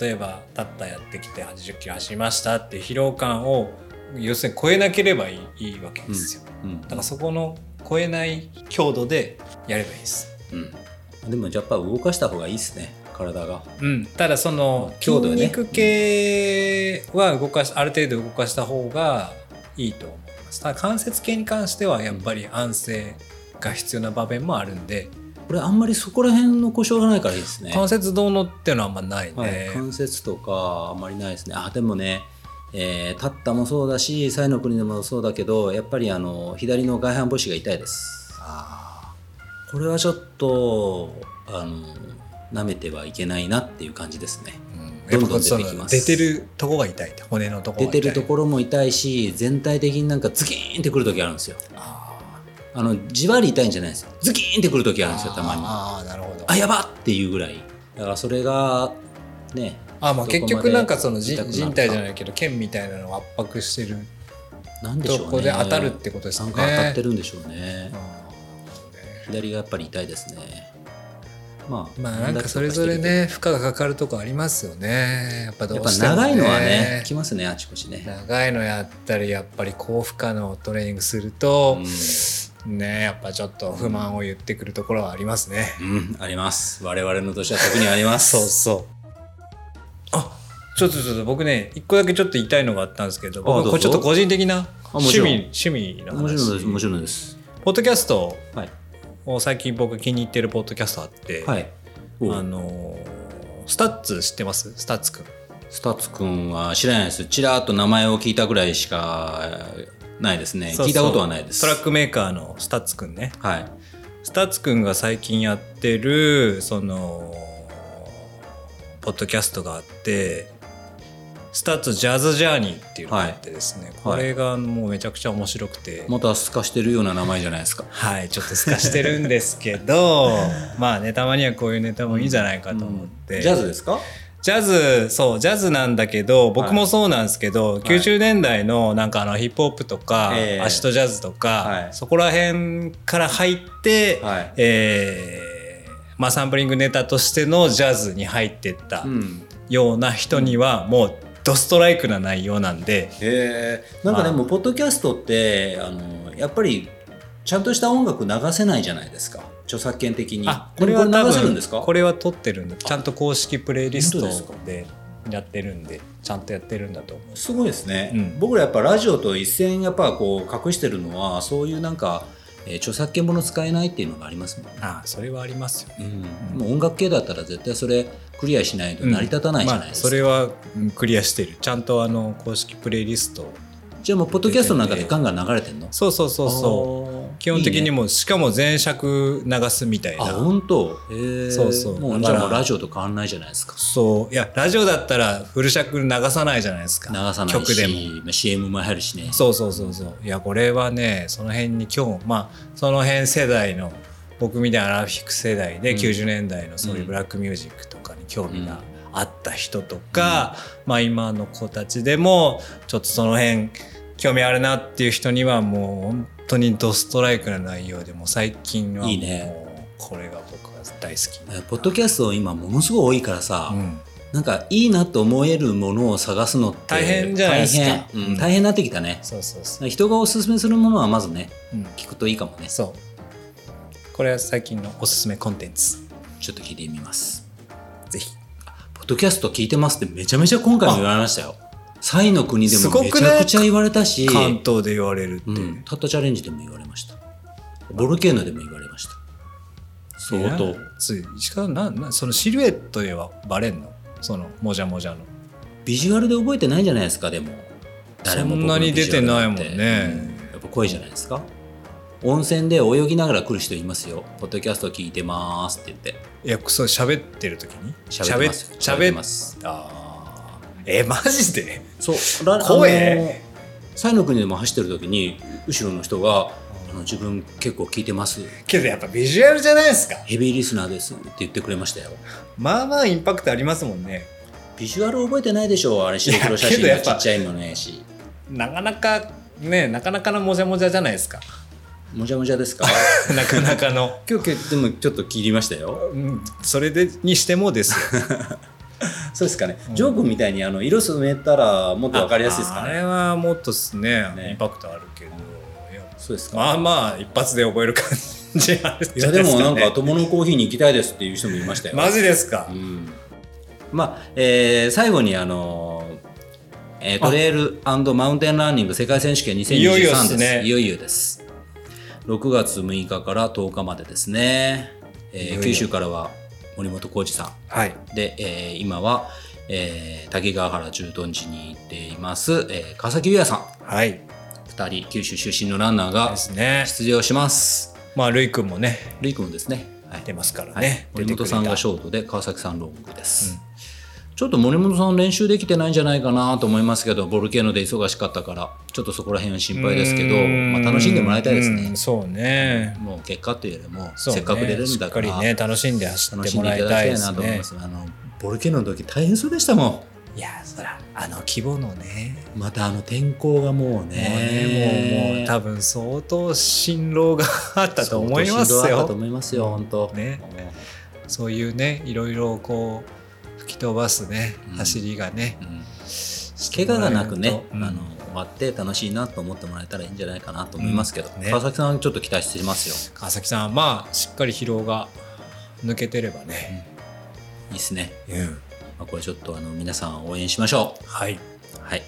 例えばたったやってきて80キロ走りましたって疲労感を要するに超えなければいいわけですよ、うんだからそこの超えない強度でやればいいです。うん、でもやっぱ動かした方がいいですね体が。うん、ただその筋肉系は動かしある程度動かした方がいいと思います。ただ関節系に関してはやっぱり安静が必要な場面もあるんで、これあんまりそこら辺の故障がないからいいですね。関節どうのっていうのはあんまないね、はい、関節とかあんまりないですね。あでもね、えー、タッタもそうだし、サイの国でもそうだけど、やっぱりあの左の外反母趾が痛いです。あこれはちょっとあの舐めてはいけないなっていう感じですね。ーうんどん出てきます出てるとこが痛い骨のとこが痛い出てるところも痛いし、全体的になんかズキーンってくるときあるんですよ。ああのじわり痛いんじゃないんですよ。ズキーンってくるときあるんですよ、ーたまに。あーなるほどあやばっていうぐらい。だからそれがね、あまあ結局なんかそのじ人体じゃないけど腱みたいなのを圧迫してるなんでしょうね。とこで当たるってことですねなんか当たってるんでしょうね。左がやっぱり痛いですね。まあ、まあなんかそれぞれね負荷がかかるとこありますよねやっぱどうしても、ね、長いのはね、きますね、あちこちね。長いのやったりやっぱり高負荷のトレーニングするとう、んねやっぱちょっと不満を言ってくるところはありますね、うん、あります。我々の年は特にあります。そうそうあちょっとちょっと僕ね一個だけちょっと言いたいのがあったんですけど僕これちょっと個人的な趣味趣味の話もちろんです、もちろんです。ポッドキャストはい。を最近僕気に入ってるポッドキャストあって、はい。おあのースタッツ知ってます？スタッツくんスタッツくんは知らないです。ちらっと名前を聞いたぐらいしかないですね。聞いたことはないです。トラックメーカーのスタッツくんね。はい。スタッツくんが最近やってるそのポッドキャストがあってスタッツジャズジャーニーっていうのがあってですね、これがもうめちゃくちゃ面白くて、また透かしてるような名前じゃないですか。はい。ちょっと透かしてるんですけど まあねたまにはこういうネタもいいんじゃないかと思って、ジャズですか？ジャズそうジャズなんだけど僕もそうなんですけど、90年代のなんかあのヒップホップとか、ええ。アシトジャズとか、はい。そこら辺から入って、はい。えーまあ、サンプリングネタとしてのジャズに入ってったうん。ような人にはもうドストライクな内容なんで、へえ。なんかでも、ポッドキャストって、あの、やっぱり、ちゃんとした音楽流せないじゃないですか。著作権的に。あこれは流せるんですか？これは撮ってるんでちゃんと公式プレイリストでやってるんでちゃんとやってるんだと思う。すごいですね、うん。僕らやっぱラジオと一線やっぱこう隠してるのはそういうなんか、えー著作権もの使えないっていうのがありますもんね、ああそれはありますよ。ね。うん。もう音楽系だったら絶対それクリアしないと成り立たないじゃないですか、まあ、それはうんクリアしてる。ちゃんとあの公式プレイリストじゃあもうポッドキャストの中でガンガン流れてんの？そうそうそうそう。基本的にもうしかも全尺流すみたいあな本当？へえそうそう。もうじゃあもうラジオと変わんないじゃないですか。そう。いやラジオだったらフル尺流さないじゃないですか。流さない曲でも。しまあ CM も入るしね。そうそうそうそう。いやこれはねその辺に今日まあその辺世代の僕みたいなアラフィック世代でうん。90年代のそういうブラックミュージックとかに興味があった人とか、まあ今の子たちでもちょっとその辺興味あるなっていう人にはもう本当にドストライクな内容でもう最近はもういいね。これが僕は大好き。えーポッドキャスト今ものすごい多いからさ、うん。なんかいいなと思えるものを探すのって大変じゃないですか。大変,、うん。うん。大変になってきたね。そうそうそう。人がおすすめするものはまずねうん。聞くといいかもね。そう。これは最近のおすすめコンテンツ。ちょっと聞いてみます。ぜひ。ポッドキャスト聞いてますってめちゃめちゃ今回も言われましたよサイの国ですもめちゃくちゃ言われたし、関東で言われるって。う。ん、たったチャレンジでも言われました。ボルケーノでも言われました。相当。ついしかもななそのシルエットではバレんの？そのもじゃもじゃの。ビジュアルで覚えてないんじゃないですかでも。誰もそんなに出てないもんね。うん。やっぱ声じゃないですか。温泉で泳ぎながら来る人いますよ。ポッドキャスト聞いてますって言って。いやそう喋ってる時に？喋ってます喋喋ってます。あーえマジで？そう。ラ声あのサイの国でも走ってる時に後ろの人があの自分結構聞いてます。けどやっぱビジュアルじゃないですか。ヘビーリスナーですって言ってくれましたよ。まあまあインパクトありますもんね。ビジュアル覚えてないでしょあれ。白黒写真がちっちゃいのねし。なかなかねなかなかのもじゃもじゃじゃないですか。もじゃもじゃですか？なかなかの、今日でもちょっと切りましたよ。うん、それでにしてもですよ そうですかね、ジョー君みたいにあの色染めたらもっとわかりやすいですかあれねはもっとですね。ね。インパクトあるけど。そうですか、まあまあ一発で覚える感じあるんいやでもなんか友のコーヒーに行きたいですっていう人もいましたよ。マジですか、うん。まあ、えー最後にあのえートレイルマウンテンランニング世界選手権2023です。いよいよっすね。いよいよです。6月6日から10日までですね、えー九州からは森本浩二さはい。んで、えー今は、えー滝川原駐屯地に行っています、えー川崎優也さん。はい。2人九州出身のランナーが出場します。まあるいくんもね。ルイ君ですね、はい。出ますからはい。ね、森本さんがシょョートで川崎さんロングです、ちょっと森本さん練習できてないんじゃないかなと思いますけどボルケーノで忙しかったから。ちょっとそこら辺は心配ですけど、まあ、楽しんでもらいたいですね、そうね。もう結果というよりも、せっかく出れるんだからしっかりね楽しんで走ってもらいいたいですね。なと思います、あのボルケーノの時大変そうでしたもん。いやそらあの規模のね。またあの天候がもうもうねねもうもう多分相当辛労があったと思いますよ。相当しんどかったと思いますよ本当。ね。そういうねいろいろこう吹き飛ばすね、うん。走りがねうん。怪我がなくね、うん。あの終わって楽しいなと思ってもらえたらいいんじゃないかなと思いますけど、うんね。川崎さんちょっと期待してますよ。川崎さんまあしっかり疲労が抜けてればね、いいですね、うん、まあ、これちょっとあの皆さん応援しましょはい、うはい。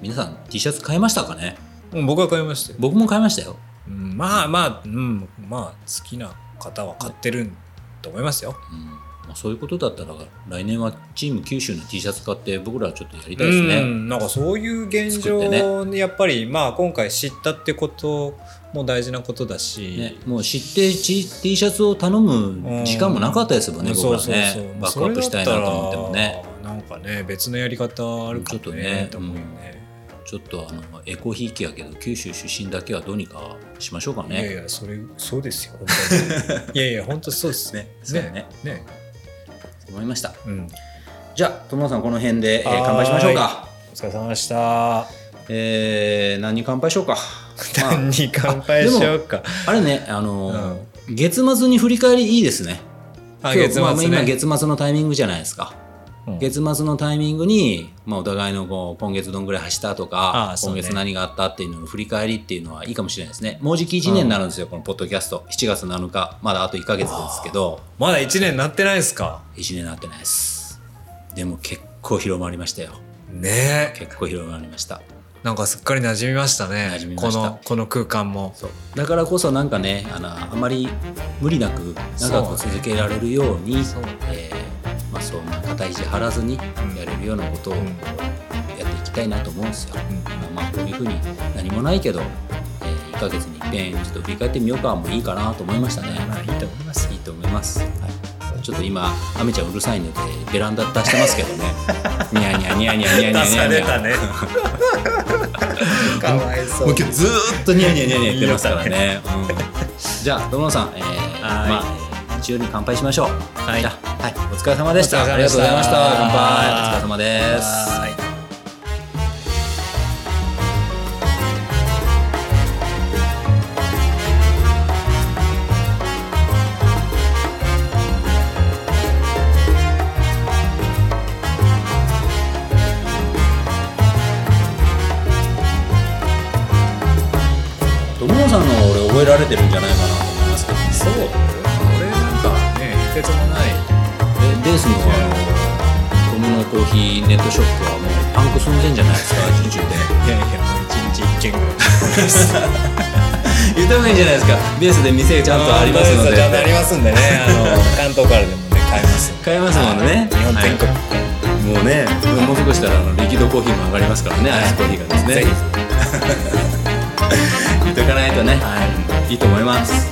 皆さん T シャツ買いましたかね？うん僕は買いましたよ、僕も買いましたよ。うん、まあまあ、うん、まあ好きな方は買ってると思いますよ、うんまあ、そういうことだったら来年はチーム九州の T シャツ買って僕らはちょっとやりたいですね、うんなんかそういう現状にやっぱり、まあ今回知ったってことも大事なことだし、ね、もう知って T, T シャツを頼む時間もなかったですもんね、うん僕らね。バックアップしたいなと思ってもね。なんかね別のやり方あるかもちょっとねね。うよね、ちょっとあのエコひいきやけど九州出身だけはどうにかしましょうかいやいねやそれそうですよ いやいや本当そうです。ねそうねね思いました。うん。じゃあ友野さんこの辺で、えー乾杯しましょうか。お疲れ様でした。えー、何に 乾杯しようか、まあ何に乾杯しようか。あれね、あのー月末に振り返りいいですね。あ月末ね。まあ今月末のタイミングじゃないですか。うん。月末のタイミングに、まあ、お互いのこう今月どんぐらい走ったとか、今月何があったっていうのの振り返りっていうのはいいかもしれないですね。もうじき1年になるんですよ、このポッドキャスト。7月7日、まだあと1ヶ月ですけど、まだ1年なってないですか？1年になってないです。でも結構広まりましたよ。ね。え結構広まりました。なんかすっかり馴染みましたね。このこの空間も。そう。だからこそなんかねあのあまり無理なく長く続けられるようにそう。えーまあ、そんな肩肘張らずにやれるようなことをやっていきたいなと思うんですよ。今まあこういうふうに何もないけど、えー、1ヶ月にいっんちょっと振り返ってみようかもいいかなと思いましたね。まあ、いいと思います。いいと思います。はいちょっと今、アメちゃんうるさいので、ベランダ出してますけどね。ニャニャニャニャニャニャニャ。出されたね。かわいそう。もう今日ずっとニャニャニャニャ言ってますからね。ねうん、じゃあ、どのさん、えー、まあ。えー一応に乾杯しましょう。はいはい、お疲れ様でした。ありがとうございました。乾杯。お疲れ様です。はいさんの俺覚えられてるんじゃないかなと思いますけど、そうね秘訣もないえデースのあの友のコーヒーネットショップはもうパンク寸前じゃないですか、受注で。いやいやもう一日一件ぐらい 言った方がいいんじゃないですか。ベースで店ちゃんとありますので。ちゃんとありますんでねあの 関東からでもね買えます買えますもんね。日本全国もうね、もう少ししたらあのリキッドコーヒーも上がりますからね、アイスコーヒーがですね。ぜひ言っとかないとね、いいと思います。